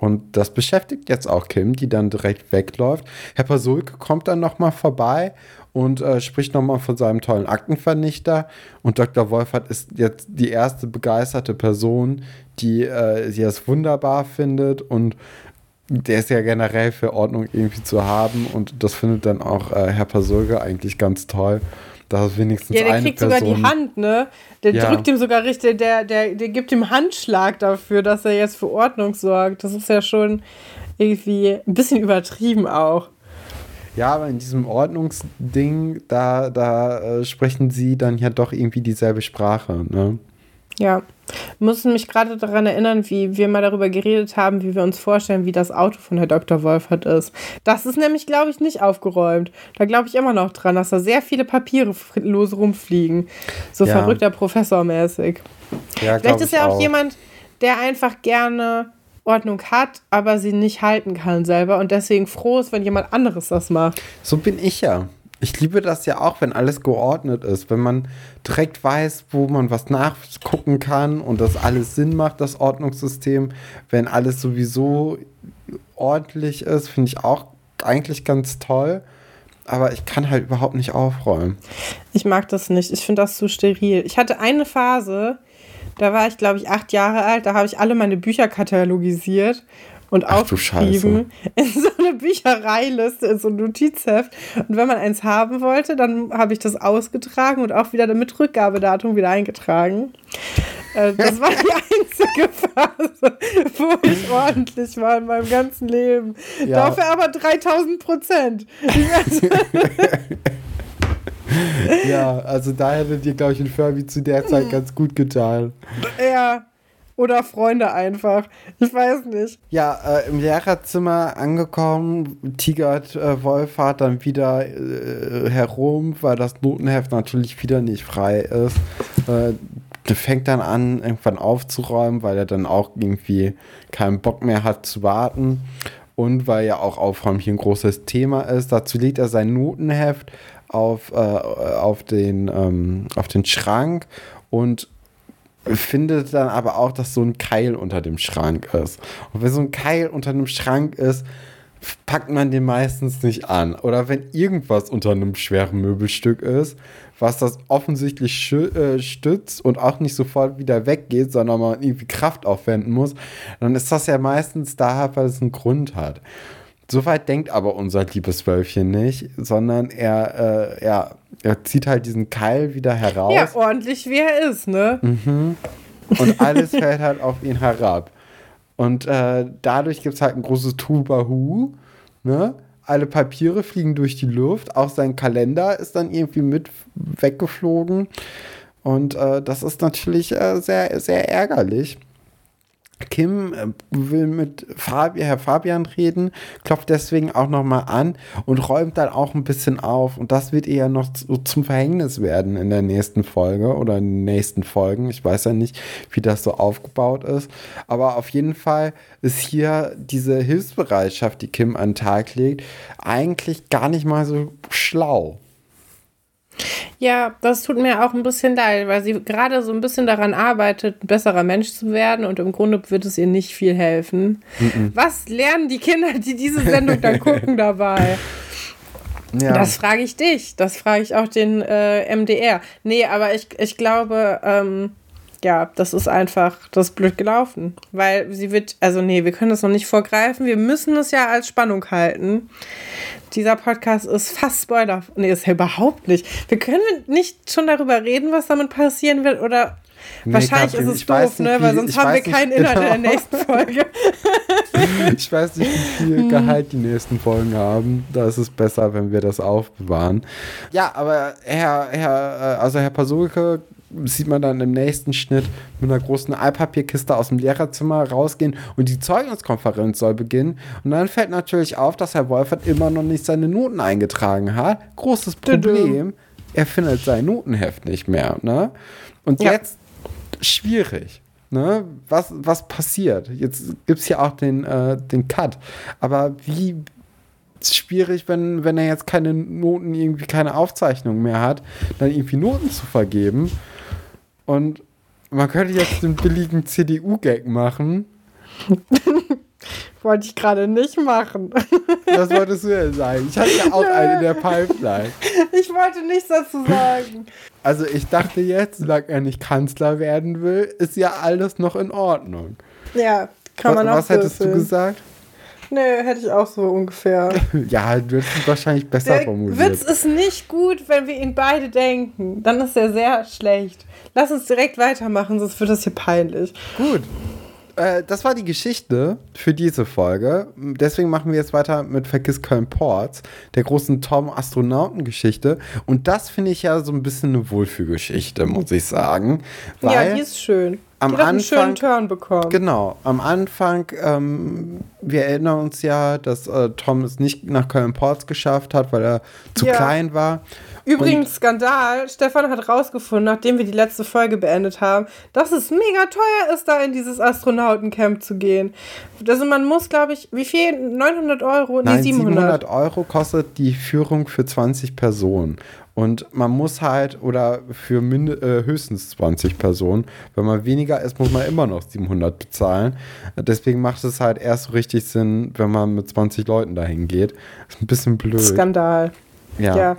Und das beschäftigt jetzt auch Kim, die dann direkt wegläuft. Herr Pasulke kommt dann nochmal vorbei und äh, spricht nochmal von seinem tollen Aktenvernichter. Und Dr. Wolfert ist jetzt die erste begeisterte Person, die äh, sie es wunderbar findet und der ist ja generell für Ordnung irgendwie zu haben und das findet dann auch äh, Herr Pasulke eigentlich ganz toll. Dass wenigstens ja, der kriegt Person, sogar die Hand, ne? Der ja. drückt ihm sogar richtig, der, der, der gibt ihm Handschlag dafür, dass er jetzt für Ordnung sorgt. Das ist ja schon irgendwie ein bisschen übertrieben auch. Ja, aber in diesem Ordnungsding, da, da äh, sprechen sie dann ja doch irgendwie dieselbe Sprache, ne? Ja, müssen mich gerade daran erinnern, wie wir mal darüber geredet haben, wie wir uns vorstellen, wie das Auto von Herr Dr. Wolfert ist. Das ist nämlich, glaube ich, nicht aufgeräumt. Da glaube ich immer noch dran, dass da sehr viele Papiere los rumfliegen. So ja. verrückter Professormäßig. Ja, Vielleicht ist ja auch, auch jemand, der einfach gerne Ordnung hat, aber sie nicht halten kann selber und deswegen froh ist, wenn jemand anderes das macht. So bin ich ja. Ich liebe das ja auch, wenn alles geordnet ist, wenn man direkt weiß, wo man was nachgucken kann und das alles Sinn macht, das Ordnungssystem. Wenn alles sowieso ordentlich ist, finde ich auch eigentlich ganz toll. Aber ich kann halt überhaupt nicht aufräumen. Ich mag das nicht. Ich finde das zu steril. Ich hatte eine Phase, da war ich, glaube ich, acht Jahre alt. Da habe ich alle meine Bücher katalogisiert und Ach, aufgeschrieben in so eine Büchereiliste, in so ein Notizheft. Und wenn man eins haben wollte, dann habe ich das ausgetragen und auch wieder mit Rückgabedatum wieder eingetragen. Äh, das war die einzige Phase, wo ich ordentlich war in meinem ganzen Leben. Ja. Dafür aber 3000 Prozent. ja, also da hätte dir, glaube ich, ein Furby zu der Zeit ganz gut getan. Ja. Oder Freunde einfach. Ich weiß nicht. Ja, äh, im Lehrerzimmer angekommen, tigert äh, Wolfhard dann wieder äh, herum, weil das Notenheft natürlich wieder nicht frei ist. Äh, fängt dann an, irgendwann aufzuräumen, weil er dann auch irgendwie keinen Bock mehr hat zu warten. Und weil ja auch Aufräumen hier ein großes Thema ist. Dazu legt er sein Notenheft auf, äh, auf, den, ähm, auf den Schrank und findet dann aber auch, dass so ein Keil unter dem Schrank ist. Und wenn so ein Keil unter dem Schrank ist, packt man den meistens nicht an. Oder wenn irgendwas unter einem schweren Möbelstück ist, was das offensichtlich äh, stützt und auch nicht sofort wieder weggeht, sondern man irgendwie Kraft aufwenden muss, dann ist das ja meistens daher, weil es einen Grund hat. Soweit denkt aber unser liebes Wölfchen nicht, sondern er, äh, ja, er zieht halt diesen Keil wieder heraus. Ja, ordentlich wie er ist, ne? Mhm. Und alles fällt halt auf ihn herab. Und äh, dadurch gibt es halt ein großes Tubahu, ne? Alle Papiere fliegen durch die Luft, auch sein Kalender ist dann irgendwie mit weggeflogen. Und äh, das ist natürlich äh, sehr, sehr ärgerlich. Kim äh, will mit Fabi, Herr Fabian reden, klopft deswegen auch nochmal an und räumt dann auch ein bisschen auf. Und das wird ja noch zu, zum Verhängnis werden in der nächsten Folge oder in den nächsten Folgen. Ich weiß ja nicht, wie das so aufgebaut ist. Aber auf jeden Fall ist hier diese Hilfsbereitschaft, die Kim an den Tag legt, eigentlich gar nicht mal so schlau. Ja, das tut mir auch ein bisschen leid, weil sie gerade so ein bisschen daran arbeitet, ein besserer Mensch zu werden und im Grunde wird es ihr nicht viel helfen. Mhm. Was lernen die Kinder, die diese Sendung dann gucken dabei? Ja. Das frage ich dich. Das frage ich auch den äh, MDR. Nee, aber ich, ich glaube, ähm, ja, das ist einfach, das ist blöd gelaufen. Weil sie wird, also nee, wir können das noch nicht vorgreifen. Wir müssen es ja als Spannung halten. Dieser Podcast ist fast Spoiler. Nee, ist ja überhaupt nicht. Wir können nicht schon darüber reden, was damit passieren wird oder Nee, Wahrscheinlich Katrin, ist es doof, ne? Weil sonst haben wir keinen Inhalt genau. in der nächsten Folge. ich weiß nicht, wie viel hm. Gehalt die nächsten Folgen haben. Da ist es besser, wenn wir das aufbewahren. Ja, aber Herr, Herr, äh, also Herr Pasulke sieht man dann im nächsten Schnitt mit einer großen Altpapierkiste aus dem Lehrerzimmer rausgehen und die Zeugniskonferenz soll beginnen. Und dann fällt natürlich auf, dass Herr Wolfert immer noch nicht seine Noten eingetragen hat. Großes Problem, er findet sein Notenheft nicht mehr. Ne? Und ja. jetzt schwierig. Ne? Was, was passiert? Jetzt gibt es ja auch den, äh, den Cut. Aber wie schwierig, wenn, wenn er jetzt keine Noten, irgendwie keine Aufzeichnung mehr hat, dann irgendwie Noten zu vergeben. Und man könnte jetzt den billigen CDU-Gag machen. Wollte ich gerade nicht machen. Das wolltest du ja sagen. Ich hatte ja auch einen in der Pipeline. Ich wollte nichts dazu sagen. Also ich dachte jetzt, solange er nicht Kanzler werden will, ist ja alles noch in Ordnung. Ja, kann man was, auch Was hättest du gesagt? Nee, hätte ich auch so ungefähr. ja, du hättest es wahrscheinlich besser Der formuliert. Witz ist nicht gut, wenn wir ihn beide denken. Dann ist er sehr schlecht. Lass uns direkt weitermachen, sonst wird das hier peinlich. Gut. Äh, das war die Geschichte für diese Folge. Deswegen machen wir jetzt weiter mit Vergiss Köln Ports, der großen Tom-Astronauten-Geschichte. Und das finde ich ja so ein bisschen eine Wohlfühlgeschichte, muss ich sagen. ja, die ist schön am Anfang, einen schönen Turn bekommen. Genau, am Anfang, ähm, wir erinnern uns ja, dass äh, Tom es nicht nach Köln-Ports geschafft hat, weil er zu ja. klein war. Übrigens, und Skandal, Stefan hat rausgefunden, nachdem wir die letzte Folge beendet haben, dass es mega teuer ist, da in dieses Astronautencamp zu gehen. Also man muss, glaube ich, wie viel? 900 Euro? Nee, Nein, 700. 700 Euro kostet die Führung für 20 Personen. Und man muss halt, oder für äh, höchstens 20 Personen, wenn man weniger ist, muss man immer noch 700 bezahlen. Deswegen macht es halt erst so richtig Sinn, wenn man mit 20 Leuten dahin geht. Ist ein bisschen blöd. Skandal. Ja. ja.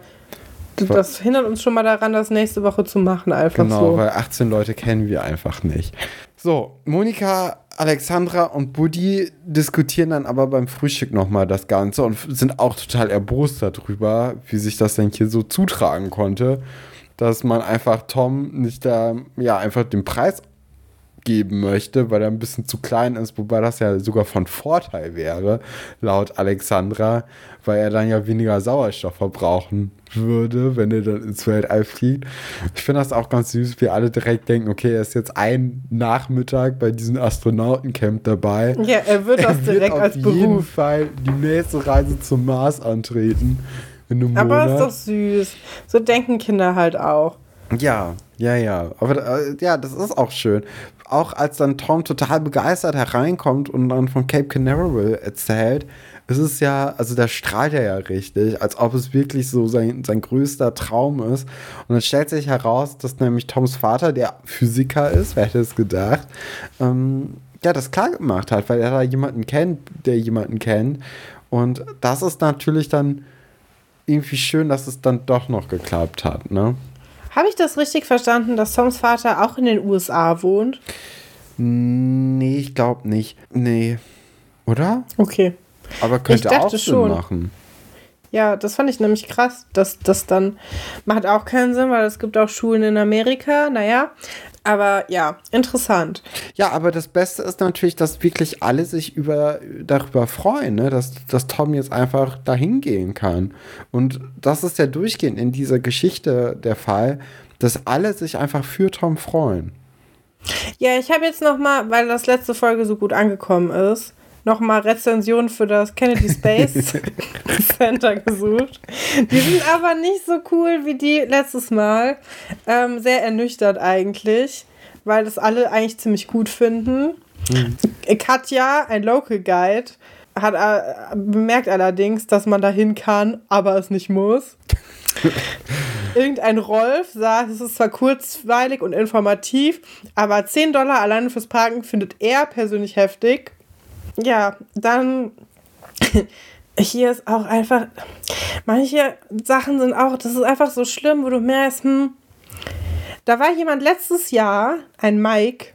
Das hindert uns schon mal daran, das nächste Woche zu machen, einfach genau, so. Genau, weil 18 Leute kennen wir einfach nicht. So, Monika, Alexandra und Buddy diskutieren dann aber beim Frühstück nochmal das Ganze und sind auch total erbost darüber, wie sich das denn hier so zutragen konnte, dass man einfach Tom nicht da, ja, einfach den Preis geben möchte, weil er ein bisschen zu klein ist, wobei das ja sogar von Vorteil wäre, laut Alexandra, weil er dann ja weniger Sauerstoff verbrauchen würde, wenn er dann ins Weltall fliegt. Ich finde das auch ganz süß, wie alle direkt denken, okay, er ist jetzt ein Nachmittag bei diesem Astronautencamp dabei. Ja, er wird das er direkt wird als Beruf. Auf jeden Fall die nächste Reise zum Mars antreten. Aber ist doch süß. So denken Kinder halt auch. Ja, ja, ja. Aber äh, ja, das ist auch schön. Auch als dann Tom total begeistert hereinkommt und dann von Cape Canaveral erzählt, ist es ja, also da strahlt er ja richtig, als ob es wirklich so sein, sein größter Traum ist. Und dann stellt sich heraus, dass nämlich Toms Vater, der Physiker ist, wer hätte es gedacht, ähm, ja, das klar gemacht hat, weil er da jemanden kennt, der jemanden kennt. Und das ist natürlich dann irgendwie schön, dass es dann doch noch geklappt hat, ne? Habe ich das richtig verstanden, dass Toms Vater auch in den USA wohnt? Nee, ich glaube nicht. Nee. Oder? Okay. Aber könnte ich auch Sinn schon. machen. Ja, das fand ich nämlich krass, dass das dann macht auch keinen Sinn, weil es gibt auch Schulen in Amerika, naja. Aber ja, interessant. Ja, aber das Beste ist natürlich, dass wirklich alle sich über, darüber freuen, ne? dass, dass Tom jetzt einfach dahin gehen kann. Und das ist ja durchgehend in dieser Geschichte der Fall, dass alle sich einfach für Tom freuen. Ja, ich habe jetzt noch mal, weil das letzte Folge so gut angekommen ist, nochmal Rezensionen für das Kennedy Space Center gesucht. Die sind aber nicht so cool wie die letztes Mal. Ähm, sehr ernüchtert eigentlich, weil das alle eigentlich ziemlich gut finden. Mhm. Katja, ein Local Guide, hat äh, bemerkt allerdings, dass man dahin kann, aber es nicht muss. Irgendein Rolf sagt, es ist zwar kurzweilig und informativ, aber 10 Dollar alleine fürs Parken findet er persönlich heftig. Ja, dann hier ist auch einfach, manche Sachen sind auch, das ist einfach so schlimm, wo du merkst, hm, da war jemand letztes Jahr, ein Mike,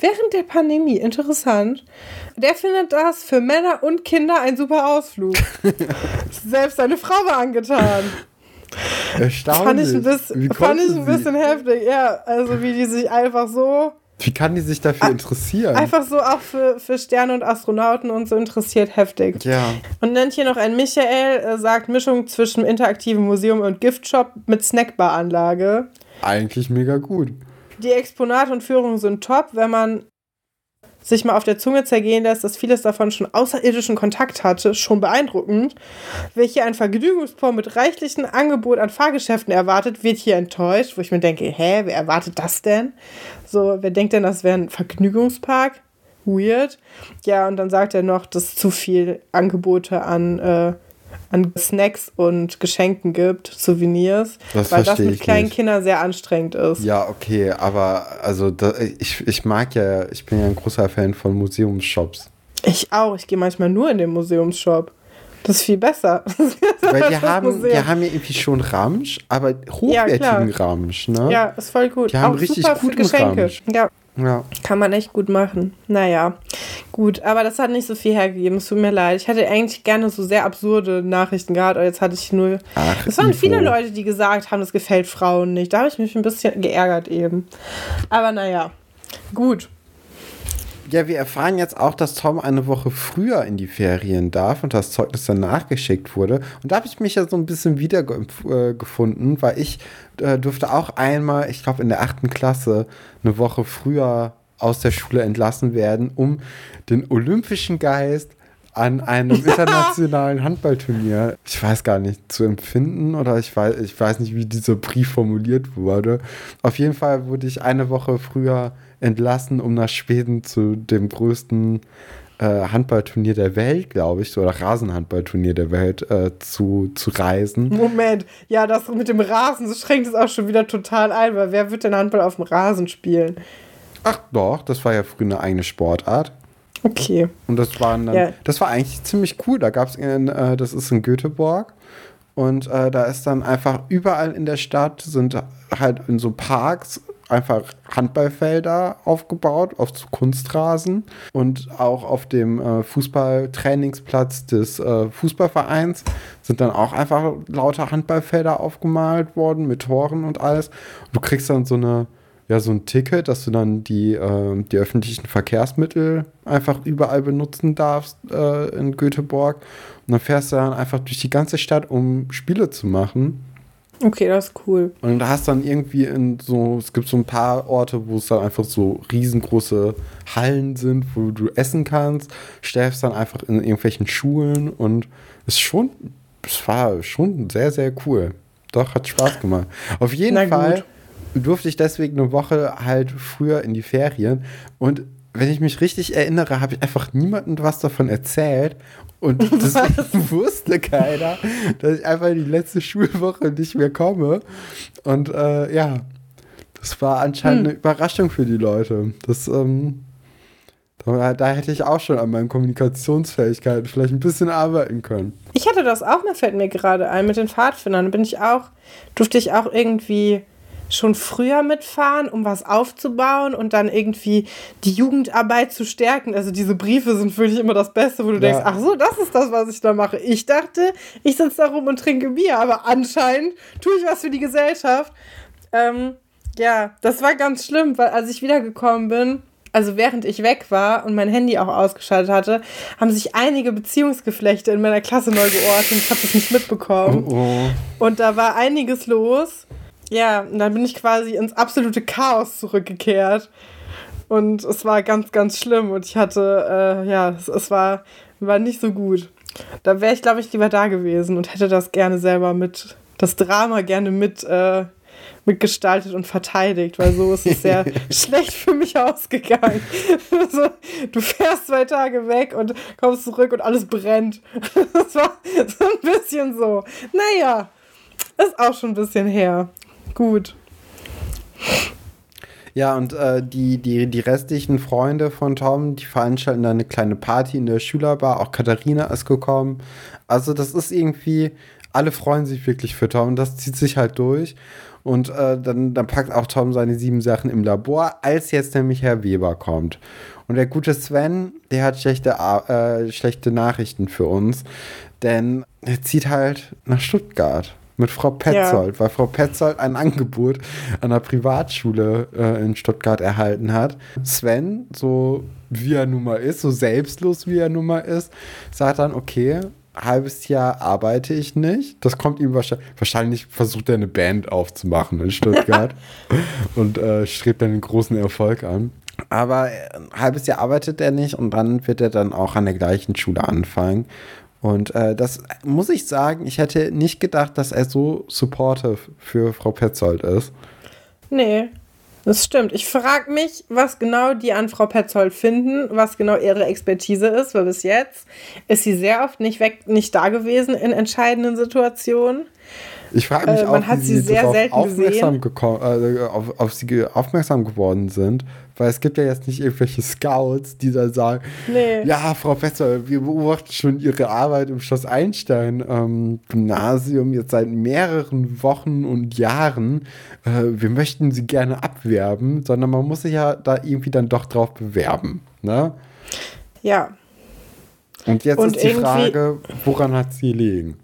während der Pandemie, interessant, der findet das für Männer und Kinder ein super Ausflug. Selbst seine Frau war angetan. Erstaunlich. Fand ich ein bisschen, fand ich ein bisschen heftig, ja. Also wie die sich einfach so wie kann die sich dafür interessieren? Einfach so auch für, für Sterne und Astronauten und so interessiert heftig. Ja. Und nennt hier noch ein Michael, äh, sagt Mischung zwischen interaktivem Museum und Giftshop mit Snackbaranlage. Eigentlich mega gut. Die Exponate und Führungen sind top, wenn man sich mal auf der Zunge zergehen lässt, dass vieles davon schon außerirdischen Kontakt hatte, schon beeindruckend. Wer hier ein Vergnügungspor mit reichlichem Angebot an Fahrgeschäften erwartet, wird hier enttäuscht, wo ich mir denke, hä, wer erwartet das denn? So, wer denkt denn, das wäre ein Vergnügungspark? Weird. Ja, und dann sagt er noch, dass zu viel Angebote an äh, an Snacks und Geschenken gibt, Souvenirs, das weil das mit kleinen nicht. Kindern sehr anstrengend ist. Ja, okay, aber also da, ich, ich mag ja, ich bin ja ein großer Fan von Museumsshops. Ich auch, ich gehe manchmal nur in den Museumsshop. Das ist viel besser. Weil die haben, die haben ja irgendwie schon Ramsch, aber hochwertigen ja, Ramsch, ne? Ja, ist voll gut. Die haben auch richtig guten Geschenke. Ramsch. Ja. Ja. Kann man echt gut machen. Naja, gut. Aber das hat nicht so viel hergegeben. Es tut mir leid. Ich hätte eigentlich gerne so sehr absurde Nachrichten gehabt, aber jetzt hatte ich nur. Ach, es waren viele Leute, die gesagt haben, das gefällt Frauen nicht. Da habe ich mich ein bisschen geärgert eben. Aber naja, gut. Ja, wir erfahren jetzt auch, dass Tom eine Woche früher in die Ferien darf und das Zeugnis dann nachgeschickt wurde. Und da habe ich mich ja so ein bisschen wiedergefunden, äh, weil ich äh, durfte auch einmal, ich glaube in der achten Klasse, eine Woche früher aus der Schule entlassen werden, um den olympischen Geist an einem internationalen Handballturnier, ich weiß gar nicht, zu empfinden oder ich weiß, ich weiß nicht, wie dieser Brief formuliert wurde. Auf jeden Fall wurde ich eine Woche früher entlassen, um nach Schweden zu dem größten äh, Handballturnier der Welt, glaube ich, oder Rasenhandballturnier der Welt äh, zu, zu reisen. Moment, ja, das mit dem Rasen, das schränkt es auch schon wieder total ein, weil wer wird denn Handball auf dem Rasen spielen? Ach doch, das war ja früher eine eigene Sportart. Okay. Und das waren dann, ja. das war eigentlich ziemlich cool. Da gab es, äh, das ist in Göteborg. Und äh, da ist dann einfach überall in der Stadt sind halt in so Parks einfach Handballfelder aufgebaut auf Kunstrasen und auch auf dem äh, Fußballtrainingsplatz des äh, Fußballvereins sind dann auch einfach lauter Handballfelder aufgemalt worden mit Toren und alles. Du kriegst dann so eine ja so ein Ticket, dass du dann die, äh, die öffentlichen Verkehrsmittel einfach überall benutzen darfst äh, in Göteborg. Und dann fährst du dann einfach durch die ganze Stadt, um Spiele zu machen. Okay, das ist cool. Und da hast dann irgendwie in so, es gibt so ein paar Orte, wo es dann einfach so riesengroße Hallen sind, wo du essen kannst, stellst dann einfach in irgendwelchen Schulen und es ist schon, es war schon sehr, sehr cool. Doch, hat Spaß gemacht. Auf jeden Fall durfte ich deswegen eine Woche halt früher in die Ferien und wenn ich mich richtig erinnere, habe ich einfach niemandem was davon erzählt. Und das wusste keiner, dass ich einfach in die letzte Schulwoche nicht mehr komme. Und äh, ja, das war anscheinend hm. eine Überraschung für die Leute. Das, ähm, da, da, hätte ich auch schon an meinen Kommunikationsfähigkeiten vielleicht ein bisschen arbeiten können. Ich hatte das auch, mir fällt mir gerade ein, mit den Pfadfindern. Da bin ich auch, durfte ich auch irgendwie schon früher mitfahren, um was aufzubauen und dann irgendwie die Jugendarbeit zu stärken. Also diese Briefe sind wirklich immer das Beste, wo du ja. denkst, ach so, das ist das, was ich da mache. Ich dachte, ich sitze da rum und trinke Bier, aber anscheinend tue ich was für die Gesellschaft. Ähm, ja, das war ganz schlimm, weil als ich wiedergekommen bin, also während ich weg war und mein Handy auch ausgeschaltet hatte, haben sich einige Beziehungsgeflechte in meiner Klasse neu geordnet. Ich habe das nicht mitbekommen. Oh, oh. Und da war einiges los. Ja, und dann bin ich quasi ins absolute Chaos zurückgekehrt. Und es war ganz, ganz schlimm. Und ich hatte, äh, ja, es, es, war, war nicht so gut. Da wäre ich, glaube ich, lieber da gewesen und hätte das gerne selber mit, das Drama gerne mit, äh, mitgestaltet und verteidigt, weil so ist es sehr schlecht für mich ausgegangen. so, du fährst zwei Tage weg und kommst zurück und alles brennt. das war so ein bisschen so. Naja, ist auch schon ein bisschen her gut. Ja, und äh, die, die, die restlichen Freunde von Tom, die veranstalten dann eine kleine Party in der Schülerbar. Auch Katharina ist gekommen. Also, das ist irgendwie, alle freuen sich wirklich für Tom. Das zieht sich halt durch. Und äh, dann, dann packt auch Tom seine sieben Sachen im Labor, als jetzt nämlich Herr Weber kommt. Und der gute Sven, der hat schlechte, äh, schlechte Nachrichten für uns. Denn er zieht halt nach Stuttgart mit Frau Petzold, ja. weil Frau Petzold ein Angebot an der Privatschule äh, in Stuttgart erhalten hat. Sven, so wie er nun mal ist, so selbstlos wie er nun mal ist, sagt dann, okay, halbes Jahr arbeite ich nicht. Das kommt ihm wahrscheinlich, wahrscheinlich versucht er eine Band aufzumachen in Stuttgart und äh, strebt dann einen großen Erfolg an. Aber ein halbes Jahr arbeitet er nicht und dann wird er dann auch an der gleichen Schule anfangen. Und äh, das muss ich sagen, ich hätte nicht gedacht, dass er so supportive für Frau Petzold ist. Nee, das stimmt. Ich frage mich, was genau die an Frau Petzold finden, was genau ihre Expertise ist, weil bis jetzt ist sie sehr oft nicht weg, nicht da gewesen in entscheidenden Situationen. Ich frage mich äh, auch, wie sie, sie sehr aufmerksam, äh, auf, auf sie aufmerksam geworden sind, weil es gibt ja jetzt nicht irgendwelche Scouts, die da sagen, nee. ja, Frau Professor, wir beobachten schon Ihre Arbeit im Schloss Einstein ähm, Gymnasium jetzt seit mehreren Wochen und Jahren. Äh, wir möchten Sie gerne abwerben, sondern man muss sich ja da irgendwie dann doch drauf bewerben. Ne? Ja. Und jetzt und ist die Frage, woran hat sie liegen?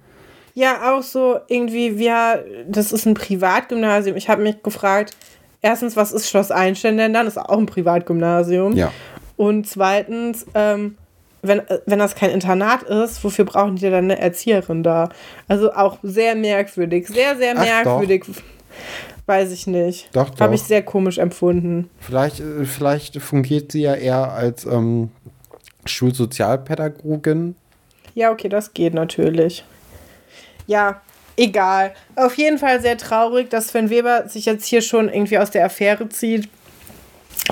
Ja, auch so irgendwie, wir, das ist ein Privatgymnasium. Ich habe mich gefragt, erstens, was ist Schloss Einstein denn dann? Das ist auch ein Privatgymnasium. Ja. Und zweitens, ähm, wenn, wenn das kein Internat ist, wofür brauchen die dann eine Erzieherin da? Also auch sehr merkwürdig, sehr, sehr merkwürdig. Ach, Weiß ich nicht. Doch, doch. Habe ich sehr komisch empfunden. Vielleicht, äh, vielleicht fungiert sie ja eher als ähm, Schulsozialpädagogin. Ja, okay, das geht natürlich ja, egal. Auf jeden Fall sehr traurig, dass Sven Weber sich jetzt hier schon irgendwie aus der Affäre zieht.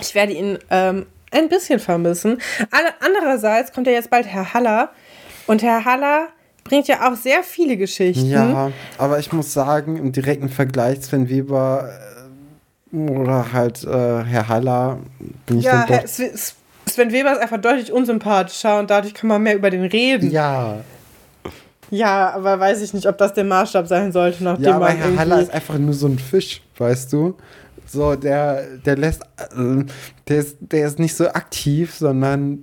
Ich werde ihn ähm, ein bisschen vermissen. Andererseits kommt ja jetzt bald Herr Haller. Und Herr Haller bringt ja auch sehr viele Geschichten. Ja, aber ich muss sagen, im direkten Vergleich Sven Weber äh, oder halt äh, Herr Haller bin ich ja, dann doch... Sven Weber ist einfach deutlich unsympathischer und dadurch kann man mehr über den reden. Ja, ja, aber weiß ich nicht, ob das der Maßstab sein sollte, nachdem ja, aber man Herr Haller ist einfach nur so ein Fisch, weißt du? So, der, der lässt, äh, der ist, der ist nicht so aktiv, sondern,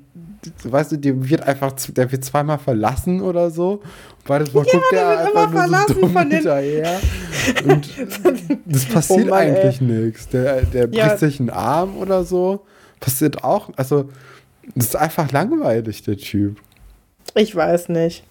weißt du, der wird einfach, der wird zweimal verlassen oder so. Weil das Mal ja, guckt der, der einfach nur so dumm von hinterher. Und das passiert oh Mann, eigentlich nichts. Der, der bricht ja. sich einen Arm oder so. Passiert auch. Also, das ist einfach langweilig, der Typ. Ich weiß nicht.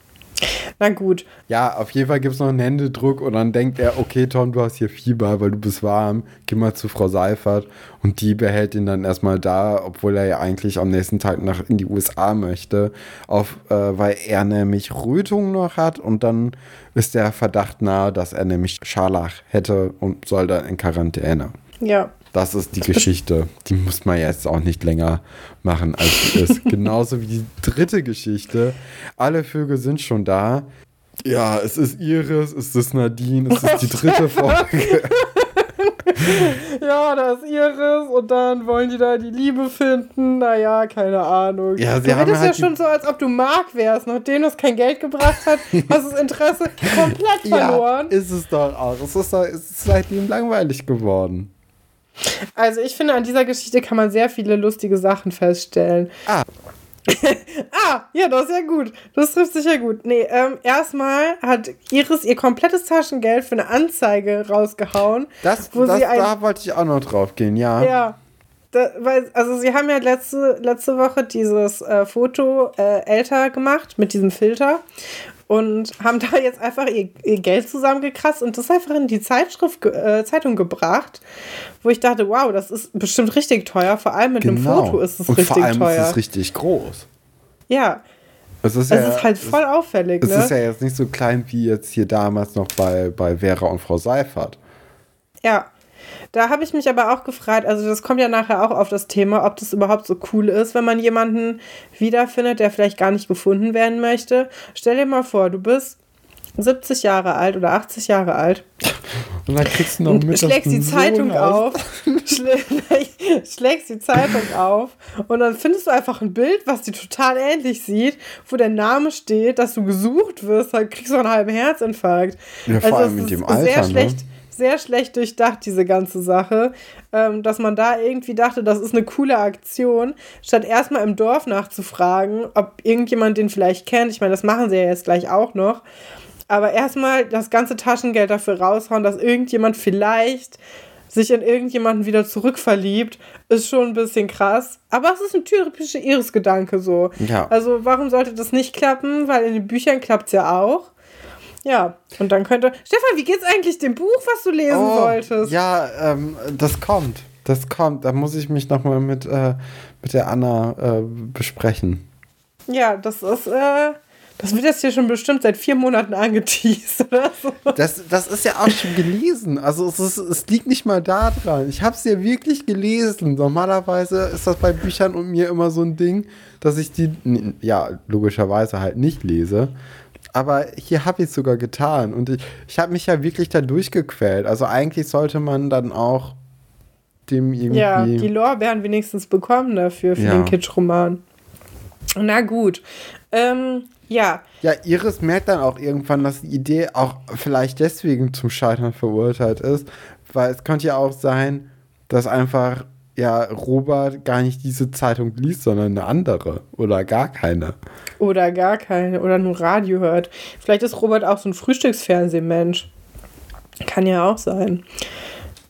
Na gut. Ja, auf jeden Fall gibt es noch einen Händedruck und dann denkt er, okay, Tom, du hast hier Fieber, weil du bist warm, geh mal zu Frau Seifert und die behält ihn dann erstmal da, obwohl er ja eigentlich am nächsten Tag nach in die USA möchte, auf, äh, weil er nämlich Rötung noch hat und dann ist der Verdacht nahe, dass er nämlich Scharlach hätte und soll dann in Quarantäne. Ja. Das ist die Geschichte. Die muss man jetzt auch nicht länger machen, als sie ist. Genauso wie die dritte Geschichte. Alle Vögel sind schon da. Ja, es ist Iris, es ist Nadine, es ist die dritte Folge. ja, da ist Iris und dann wollen die da die Liebe finden. Naja, keine Ahnung. Ja, sie du redest halt ja schon so, als ob du Mark wärst. Nachdem das kein Geld gebracht hat, hast du das Interesse komplett verloren. Ja, ist es doch auch. Es ist, es ist seitdem langweilig geworden. Also ich finde, an dieser Geschichte kann man sehr viele lustige Sachen feststellen. Ah. ah, ja, das ist ja gut. Das trifft sich ja gut. Nee, ähm, erstmal hat Iris ihr komplettes Taschengeld für eine Anzeige rausgehauen. Das, wo das, sie ein, da wollte ich auch noch drauf gehen, ja. Ja. Da, weil, also sie haben ja letzte, letzte Woche dieses äh, Foto äh, älter gemacht mit diesem Filter und haben da jetzt einfach ihr, ihr Geld zusammengekratzt und das einfach in die Zeitschrift, äh, Zeitung gebracht, wo ich dachte, wow, das ist bestimmt richtig teuer. Vor allem mit genau. einem Foto ist es richtig teuer. Vor allem teuer. ist es richtig groß. Ja. Es ist, es ja, ist halt voll es, auffällig. Es ne? ist ja jetzt nicht so klein wie jetzt hier damals noch bei, bei Vera und Frau Seifert. Ja. Da habe ich mich aber auch gefragt, also das kommt ja nachher auch auf das Thema, ob das überhaupt so cool ist, wenn man jemanden wiederfindet, der vielleicht gar nicht gefunden werden möchte. Stell dir mal vor, du bist 70 Jahre alt oder 80 Jahre alt. Und dann kriegst du noch mit, schlägst die Zeitung auf, schlägst die Zeitung auf und dann findest du einfach ein Bild, was dir total ähnlich sieht, wo der Name steht, dass du gesucht wirst, dann kriegst du einen halben Herzinfarkt. Ja, vor also allem mit dem Alter, sehr ne? Sehr schlecht durchdacht, diese ganze Sache. Ähm, dass man da irgendwie dachte, das ist eine coole Aktion, statt erstmal im Dorf nachzufragen, ob irgendjemand den vielleicht kennt. Ich meine, das machen sie ja jetzt gleich auch noch. Aber erstmal das ganze Taschengeld dafür raushauen, dass irgendjemand vielleicht sich in irgendjemanden wieder zurückverliebt, ist schon ein bisschen krass. Aber es ist ein typischer Iris-Gedanke so. Ja. Also warum sollte das nicht klappen? Weil in den Büchern klappt es ja auch. Ja, und dann könnte. Stefan, wie geht's eigentlich dem Buch, was du lesen oh, wolltest? Ja, ähm, das kommt. Das kommt. Da muss ich mich nochmal mit, äh, mit der Anna äh, besprechen. Ja, das ist. Äh, das wird jetzt hier schon bestimmt seit vier Monaten angeteased oder so. Das, das ist ja auch schon gelesen. Also es, ist, es liegt nicht mal da dran. Ich habe es ja wirklich gelesen. Normalerweise ist das bei Büchern und mir immer so ein Ding, dass ich die, ja, logischerweise halt nicht lese. Aber hier habe ich es sogar getan. Und ich, ich habe mich ja wirklich da durchgequält. Also eigentlich sollte man dann auch dem irgendwie. Ja, die Lorbeeren wenigstens bekommen dafür, für ja. den Kitsch-Roman. Na gut. Ähm, ja. Ja, Iris merkt dann auch irgendwann, dass die Idee auch vielleicht deswegen zum Scheitern verurteilt ist, weil es könnte ja auch sein, dass einfach ja Robert gar nicht diese Zeitung liest, sondern eine andere oder gar keine. Oder gar keine oder nur Radio hört. Vielleicht ist Robert auch so ein Frühstücksfernsehmensch. Kann ja auch sein.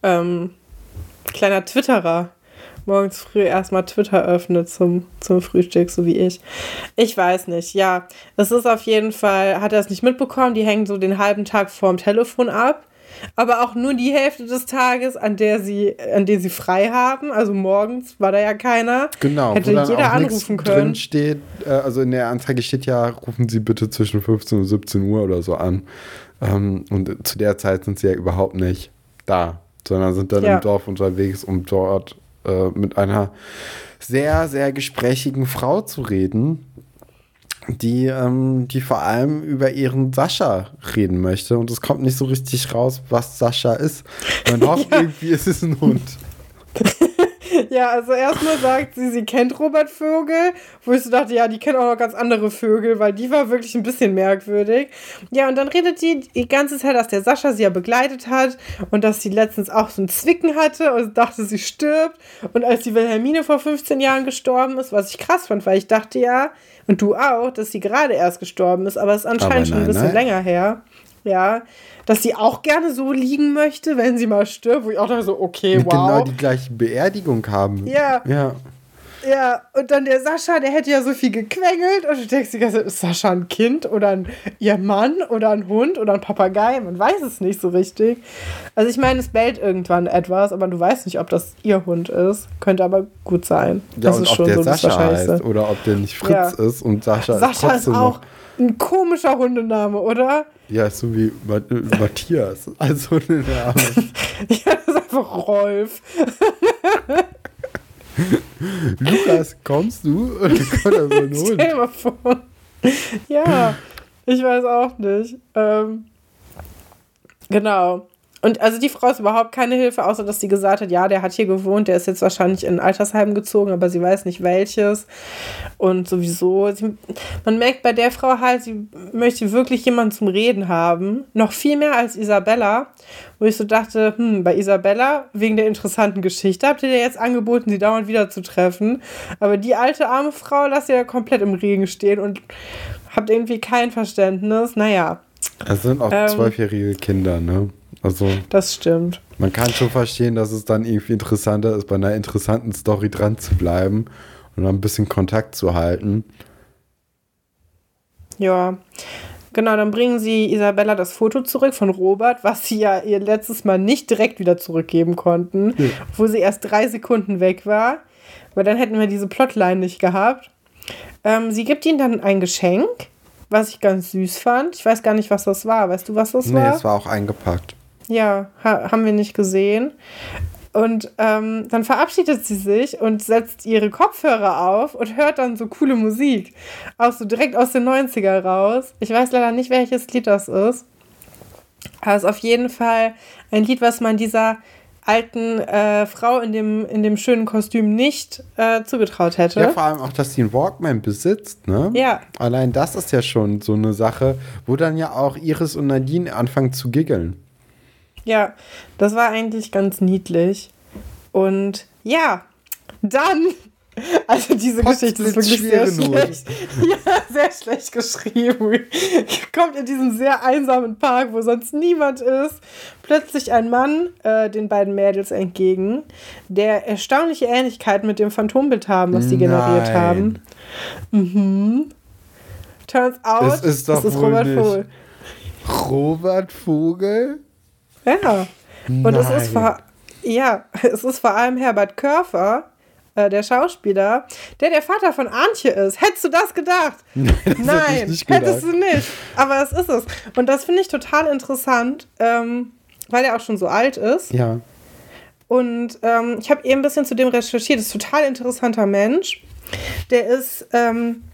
Ähm, kleiner Twitterer morgens früh erstmal Twitter öffnet zum, zum Frühstück, so wie ich. Ich weiß nicht, ja. Es ist auf jeden Fall, hat er es nicht mitbekommen, die hängen so den halben Tag vorm Telefon ab. Aber auch nur die Hälfte des Tages, an der sie, an der sie frei haben. Also morgens war da ja keiner. Genau, hätte jeder anrufen können. Drin steht, äh, also in der Anzeige steht ja, rufen Sie bitte zwischen 15 und 17 Uhr oder so an. Ähm, und zu der Zeit sind sie ja überhaupt nicht da, sondern sind dann ja. im Dorf unterwegs, um dort äh, mit einer sehr, sehr gesprächigen Frau zu reden, die, ähm, die vor allem über ihren Sascha reden möchte. Und es kommt nicht so richtig raus, was Sascha ist. Man hofft ja. irgendwie, es ist ein Hund. Ja, also erstmal sagt sie, sie kennt Robert Vögel, wo ich so dachte, ja, die kennt auch noch ganz andere Vögel, weil die war wirklich ein bisschen merkwürdig. Ja, und dann redet die die ganze Zeit, dass der Sascha sie ja begleitet hat und dass sie letztens auch so ein Zwicken hatte und dachte, sie stirbt. Und als die Wilhelmine vor 15 Jahren gestorben ist, was ich krass fand, weil ich dachte ja, und du auch, dass sie gerade erst gestorben ist, aber es ist anscheinend schon ein bisschen nein. länger her. Ja, dass sie auch gerne so liegen möchte, wenn sie mal stirbt, wo ich auch dachte so, okay, wow. Genau die gleiche Beerdigung haben. Ja. Ja. Ja, und dann der Sascha, der hätte ja so viel gequengelt und du denkst die ganze Zeit, ist Sascha ein Kind oder ein ihr Mann oder ein Hund oder ein Papagei? Man weiß es nicht so richtig. Also ich meine, es bellt irgendwann etwas, aber du weißt nicht, ob das ihr Hund ist. Könnte aber gut sein. Ja, das und ist ob schon der so Sascha heißt oder ob der nicht Fritz ja. ist und Sascha, Sascha ist, ist auch ein komischer Hundename, oder? Ja, so wie Matthias als Hundename. ja, das ist einfach Rolf. Lukas, kommst du? Stell dir mal vor. Ja, ich weiß auch nicht. Ähm, genau. Und also die Frau ist überhaupt keine Hilfe, außer dass sie gesagt hat, ja, der hat hier gewohnt, der ist jetzt wahrscheinlich in ein Altersheim gezogen, aber sie weiß nicht welches. Und sowieso, sie, man merkt bei der Frau halt, sie möchte wirklich jemanden zum Reden haben. Noch viel mehr als Isabella, wo ich so dachte, hm, bei Isabella, wegen der interessanten Geschichte, habt ihr dir jetzt angeboten, sie dauernd wieder zu treffen. Aber die alte arme Frau lasst ihr ja komplett im Regen stehen und habt irgendwie kein Verständnis. Naja. Es sind auch ähm, zwölfjährige Kinder, ne? Also, das stimmt. Man kann schon verstehen, dass es dann irgendwie interessanter ist, bei einer interessanten Story dran zu bleiben und ein bisschen Kontakt zu halten. Ja, genau, dann bringen sie Isabella das Foto zurück von Robert, was sie ja ihr letztes Mal nicht direkt wieder zurückgeben konnten, ja. wo sie erst drei Sekunden weg war, weil dann hätten wir diese Plotline nicht gehabt. Ähm, sie gibt ihnen dann ein Geschenk, was ich ganz süß fand. Ich weiß gar nicht, was das war. Weißt du, was das nee, war? Nee, es war auch eingepackt. Ja, ha haben wir nicht gesehen. Und ähm, dann verabschiedet sie sich und setzt ihre Kopfhörer auf und hört dann so coole Musik. Auch so direkt aus den 90er raus. Ich weiß leider nicht, welches Lied das ist. Aber es ist auf jeden Fall ein Lied, was man dieser alten äh, Frau in dem, in dem schönen Kostüm nicht äh, zugetraut hätte. Ja, vor allem auch, dass sie einen Walkman besitzt, ne? Ja. Allein das ist ja schon so eine Sache, wo dann ja auch Iris und Nadine anfangen zu giggeln. Ja, das war eigentlich ganz niedlich. Und ja, dann. Also diese Potz Geschichte ist wirklich sehr schlecht. Ja, sehr schlecht geschrieben. Kommt in diesem sehr einsamen Park, wo sonst niemand ist, plötzlich ein Mann äh, den beiden Mädels entgegen, der erstaunliche Ähnlichkeit mit dem Phantombild haben, was die generiert haben. Mhm. Turns out, das ist, doch das ist Robert Vogel. Robert Vogel? Ja. Und Nein. es ist vor, ja, es ist vor allem Herbert Körfer, äh, der Schauspieler, der der Vater von Antje ist. Hättest du das gedacht? Nein, das Nein hättest gedacht. du nicht. Aber es ist es. Und das finde ich total interessant, ähm, weil er auch schon so alt ist. Ja. Und ähm, ich habe eben ein bisschen zu dem recherchiert. Das ist ein total interessanter Mensch. Der ist, ähm,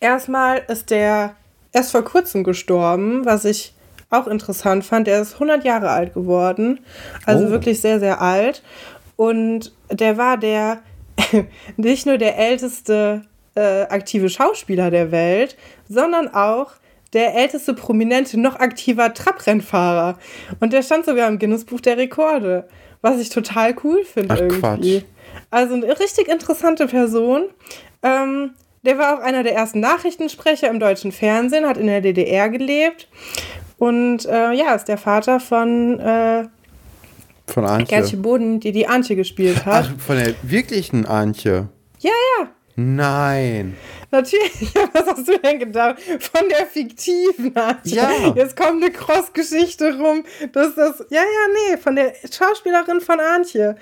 erstmal ist der erst vor kurzem gestorben, was ich auch interessant fand. Der ist 100 Jahre alt geworden, also oh. wirklich sehr, sehr alt. Und der war der nicht nur der älteste äh, aktive Schauspieler der Welt, sondern auch der älteste prominente, noch aktiver Trabrennfahrer. Und der stand sogar im Guinness-Buch der Rekorde, was ich total cool finde irgendwie. Quatsch. Also eine richtig interessante Person. Ähm, der war auch einer der ersten Nachrichtensprecher im deutschen Fernsehen, hat in der DDR gelebt und äh, ja, ist der Vater von, äh, von Antje. Gertje Boden, die die Antje gespielt hat. Ach, von der wirklichen Antje? Ja, ja. Nein. Natürlich, was hast du denn gedacht? Von der fiktiven Antje. Ja. Jetzt kommt eine Cross-Geschichte rum. Das das. Ja, ja, nee, von der Schauspielerin von Antje.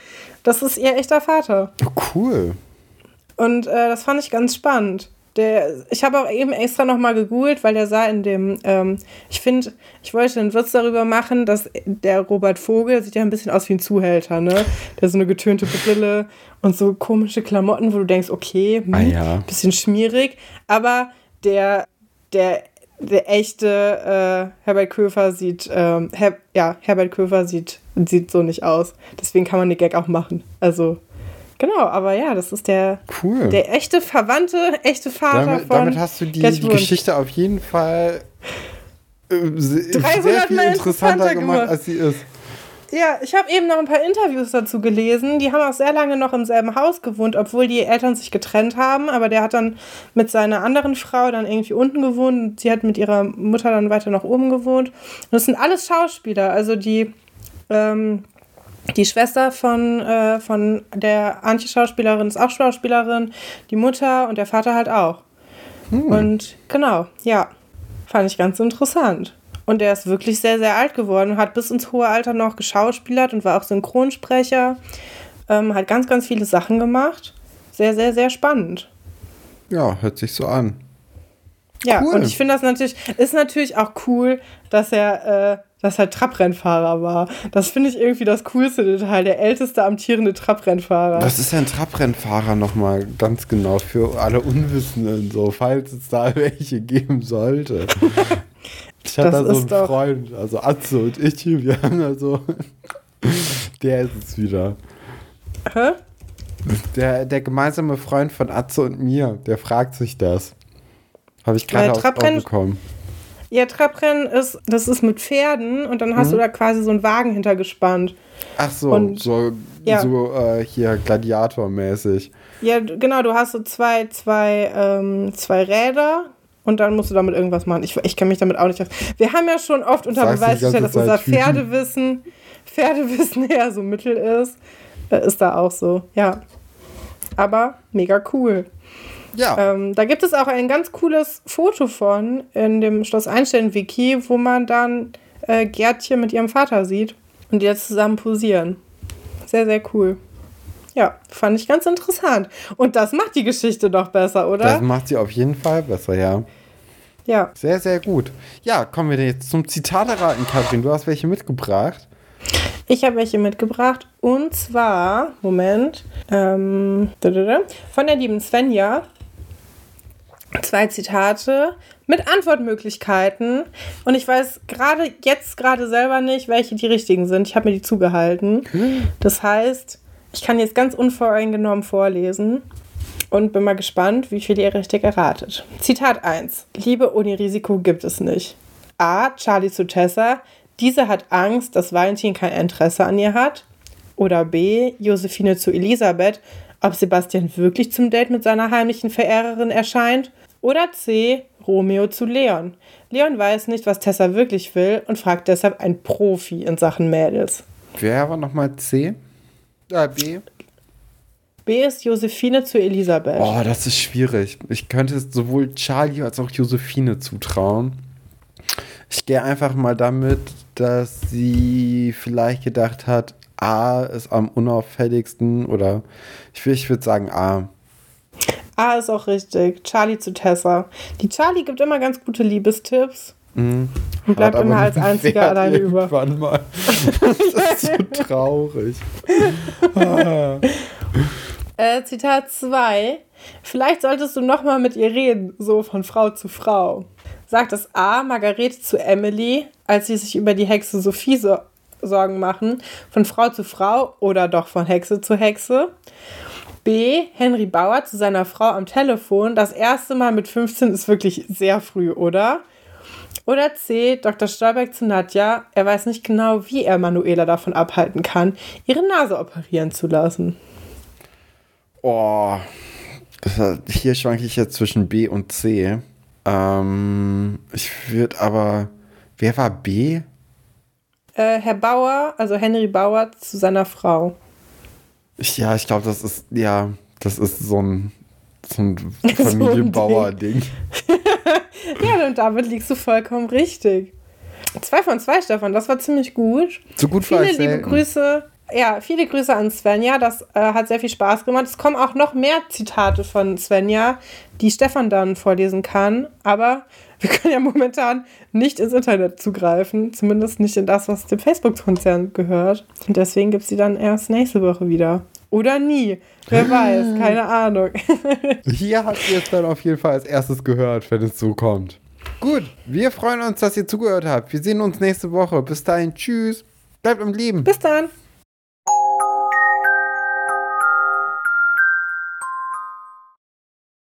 Das ist ihr echter Vater. Oh, cool. Und äh, das fand ich ganz spannend. Der, ich habe auch eben extra nochmal gegoogelt, weil der sah in dem, ähm, ich finde, ich wollte einen Witz darüber machen, dass der Robert Vogel sieht ja ein bisschen aus wie ein Zuhälter, ne? Der so eine getönte Brille und so komische Klamotten, wo du denkst, okay, hm, ah, ja. bisschen schmierig, aber der, der der echte äh, Herbert Köfer sieht, ähm, Her ja, Herbert Köfer sieht, sieht so nicht aus. Deswegen kann man den Gag auch machen. Also Genau, aber ja, das ist der, cool. der echte Verwandte, echte Vater damit, von. Damit hast du die, die Geschichte auf jeden Fall äh, sehr viel interessanter gemacht, gemacht, als sie ist. Ja, ich habe eben noch ein paar Interviews dazu gelesen. Die haben auch sehr lange noch im selben Haus gewohnt, obwohl die Eltern sich getrennt haben. Aber der hat dann mit seiner anderen Frau dann irgendwie unten gewohnt und sie hat mit ihrer Mutter dann weiter nach oben gewohnt. Und das sind alles Schauspieler. Also die, ähm, die Schwester von, äh, von der Antje-Schauspielerin ist auch Schauspielerin, die Mutter und der Vater halt auch. Hm. Und genau, ja, fand ich ganz interessant. Und er ist wirklich sehr, sehr alt geworden, hat bis ins hohe Alter noch geschauspielert und war auch Synchronsprecher. Ähm, hat ganz, ganz viele Sachen gemacht. Sehr, sehr, sehr spannend. Ja, hört sich so an. Ja, cool. und ich finde das natürlich, ist natürlich auch cool, dass er, äh, dass er Trabrennfahrer war. Das finde ich irgendwie das coolste Detail, der älteste amtierende Trabrennfahrer. Was ist ein Trabrennfahrer nochmal ganz genau für alle Unwissenden, so, falls es da welche geben sollte? Ich hatte da so einen Freund, also Atze und ich, wir haben da so. Der ist es wieder. Hä? Der, der gemeinsame Freund von Atze und mir, der fragt sich das. Habe ich gerade Ohr bekommen. Ja, Trabrennen ist, das ist mit Pferden und dann hast mhm. du da quasi so einen Wagen hintergespannt. Ach so, und, so, ja. so äh, hier Gladiator-mäßig. Ja, genau, du hast so zwei, zwei, ähm, zwei Räder und dann musst du damit irgendwas machen. Ich, ich kenne mich damit auch nicht aus. Wir haben ja schon oft unter Beweis gestellt, dass unser Pferdewissen, Pferdewissen eher so mittel ist. Äh, ist da auch so, ja. Aber mega cool. Ja. Ähm, da gibt es auch ein ganz cooles Foto von in dem Schloss Einstein-Wiki, wo man dann äh, Gertchen mit ihrem Vater sieht und die jetzt zusammen posieren. Sehr, sehr cool. Ja, fand ich ganz interessant. Und das macht die Geschichte doch besser, oder? Das macht sie auf jeden Fall besser, ja. Ja. Sehr, sehr gut. Ja, kommen wir jetzt zum Zitat erraten, Katrin. Du hast welche mitgebracht. Ich habe welche mitgebracht und zwar, Moment, ähm, von der lieben Svenja. Zwei Zitate mit Antwortmöglichkeiten und ich weiß gerade jetzt gerade selber nicht, welche die richtigen sind. Ich habe mir die zugehalten. Das heißt, ich kann jetzt ganz unvoreingenommen vorlesen und bin mal gespannt, wie viel ihr richtig erratet. Zitat 1. Liebe ohne Risiko gibt es nicht. A. Charlie zu Tessa. Diese hat Angst, dass Valentin kein Interesse an ihr hat. Oder B. Josephine zu Elisabeth. Ob Sebastian wirklich zum Date mit seiner heimlichen Verehrerin erscheint. Oder C. Romeo zu Leon. Leon weiß nicht, was Tessa wirklich will und fragt deshalb einen Profi in Sachen Mädels. Wer war nochmal C? Äh, B? B ist Josephine zu Elisabeth. Oh, das ist schwierig. Ich könnte sowohl Charlie als auch Josephine zutrauen. Ich gehe einfach mal damit, dass sie vielleicht gedacht hat, A ist am unauffälligsten oder ich, ich würde sagen A. A ist auch richtig. Charlie zu Tessa. Die Charlie gibt immer ganz gute Liebestipps. Mhm. Und bleibt immer als einziger alleine über. Mal. Das ist so traurig. ah. Äh, Zitat 2. Vielleicht solltest du noch mal mit ihr reden, so von Frau zu Frau. Sagt es A. Margarete zu Emily, als sie sich über die Hexe Sophie so Sorgen machen, von Frau zu Frau oder doch von Hexe zu Hexe. B. Henry Bauer zu seiner Frau am Telefon. Das erste Mal mit 15 ist wirklich sehr früh, oder? Oder C. Dr. Stolberg zu Nadja. Er weiß nicht genau, wie er Manuela davon abhalten kann, ihre Nase operieren zu lassen. Oh, hier schwanke ich jetzt zwischen B und C. Ähm, ich würde aber. Wer war B? Äh, Herr Bauer, also Henry Bauer zu seiner Frau. Ja, ich glaube, das ist, ja, das ist so ein, so ein Familienbauer-Ding. ja, und damit liegst du vollkommen richtig. Zwei von zwei, Stefan, das war ziemlich gut. So gut Viele liebe. Grüße ja, viele Grüße an Svenja. Das äh, hat sehr viel Spaß gemacht. Es kommen auch noch mehr Zitate von Svenja, die Stefan dann vorlesen kann. Aber wir können ja momentan nicht ins Internet zugreifen. Zumindest nicht in das, was dem Facebook-Konzern gehört. Und deswegen gibt es sie dann erst nächste Woche wieder. Oder nie. Wer weiß, keine Ahnung. Hier habt ihr es dann auf jeden Fall als erstes gehört, wenn es so kommt. Gut, wir freuen uns, dass ihr zugehört habt. Wir sehen uns nächste Woche. Bis dahin, tschüss. Bleibt im Leben. Bis dann.